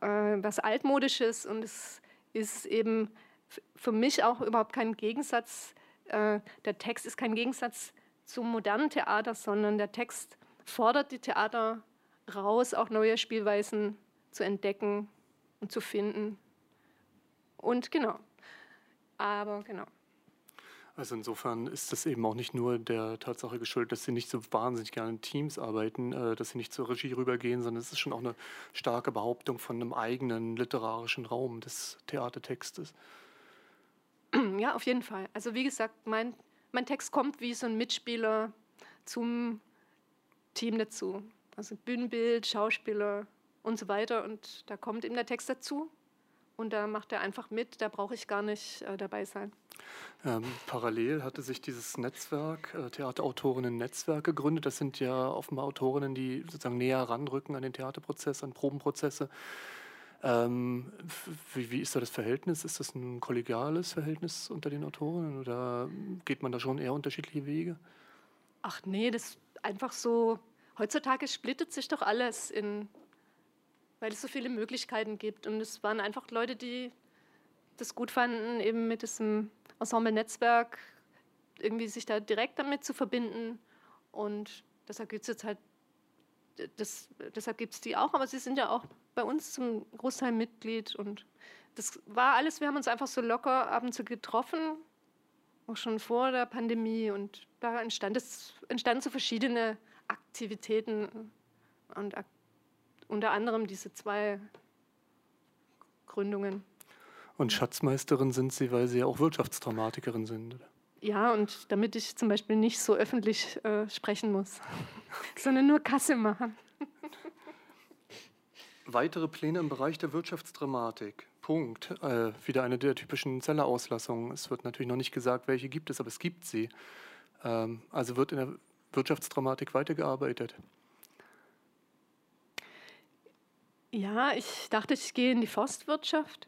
äh, was Altmodisches. Und es ist eben für mich auch überhaupt kein Gegensatz. Äh, der Text ist kein Gegensatz zum modernen Theater, sondern der Text fordert die Theater raus, auch neue Spielweisen zu entdecken und zu finden. Und genau. Aber genau. Also insofern ist das eben auch nicht nur der Tatsache geschuldet, dass sie nicht so wahnsinnig gerne in Teams arbeiten, äh, dass sie nicht zur Regie rübergehen, sondern es ist schon auch eine starke Behauptung von einem eigenen literarischen Raum des Theatertextes. Ja, auf jeden Fall. Also wie gesagt, mein, mein Text kommt wie so ein Mitspieler zum Team dazu. Also Bühnenbild, Schauspieler und so weiter. Und da kommt eben der Text dazu. Und da macht er einfach mit, da brauche ich gar nicht äh, dabei sein. Ähm, parallel hatte sich dieses Netzwerk, äh, Theaterautorinnen-Netzwerk gegründet. Das sind ja offenbar Autorinnen, die sozusagen näher ranrücken an den Theaterprozess, an Probenprozesse. Ähm, wie, wie, ist da das Verhältnis? Ist das ein kollegiales Verhältnis unter den Autorinnen oder geht man da schon eher unterschiedliche Wege? Ach nee, das einfach so. Heutzutage splittet sich doch alles in, weil es so viele Möglichkeiten gibt. Und es waren einfach Leute, die das gut fanden, eben mit diesem Ensemble-Netzwerk irgendwie sich da direkt damit zu verbinden. Und deshalb gibt es jetzt halt, das, deshalb gibt es die auch, aber sie sind ja auch bei uns zum Großteil Mitglied und das war alles, wir haben uns einfach so locker ab und zu getroffen, auch schon vor der Pandemie und da entstand es, entstanden so verschiedene Aktivitäten und ak unter anderem diese zwei Gründungen. Und Schatzmeisterin sind Sie, weil Sie ja auch Wirtschaftsdramatikerin sind. Ja, und damit ich zum Beispiel nicht so öffentlich äh, sprechen muss, [laughs] sondern nur Kasse machen. Weitere Pläne im Bereich der Wirtschaftsdramatik. Punkt. Äh, wieder eine der typischen Zellerauslassungen. Es wird natürlich noch nicht gesagt, welche gibt es, aber es gibt sie. Ähm, also wird in der Wirtschaftsdramatik weitergearbeitet. Ja, ich dachte, ich gehe in die Forstwirtschaft,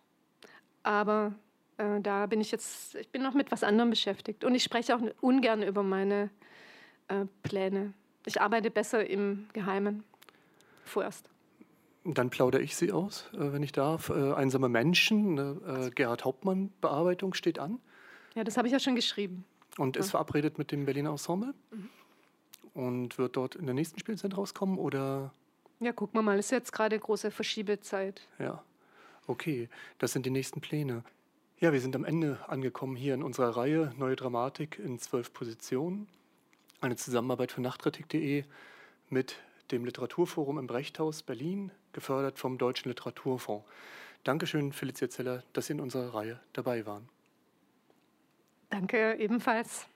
aber äh, da bin ich jetzt, ich bin noch mit was anderem beschäftigt und ich spreche auch ungern über meine äh, Pläne. Ich arbeite besser im Geheimen vorerst. Dann plaudere ich sie aus, äh, wenn ich darf. Äh, Einsame Menschen, eine äh, Gerhard Hauptmann-Bearbeitung steht an. Ja, das habe ich ja schon geschrieben. Und ist verabredet mit dem Berliner Ensemble. Mhm. Und wird dort in der nächsten Spielzeit rauskommen oder? Ja, gucken wir mal. Es ist jetzt gerade große Verschiebezeit. Ja, okay. Das sind die nächsten Pläne. Ja, wir sind am Ende angekommen hier in unserer Reihe Neue Dramatik in zwölf Positionen. Eine Zusammenarbeit von Nachtkritik.de mit dem Literaturforum im Brechthaus Berlin, gefördert vom Deutschen Literaturfonds. Dankeschön, Felicia Zeller, dass Sie in unserer Reihe dabei waren. Danke ebenfalls.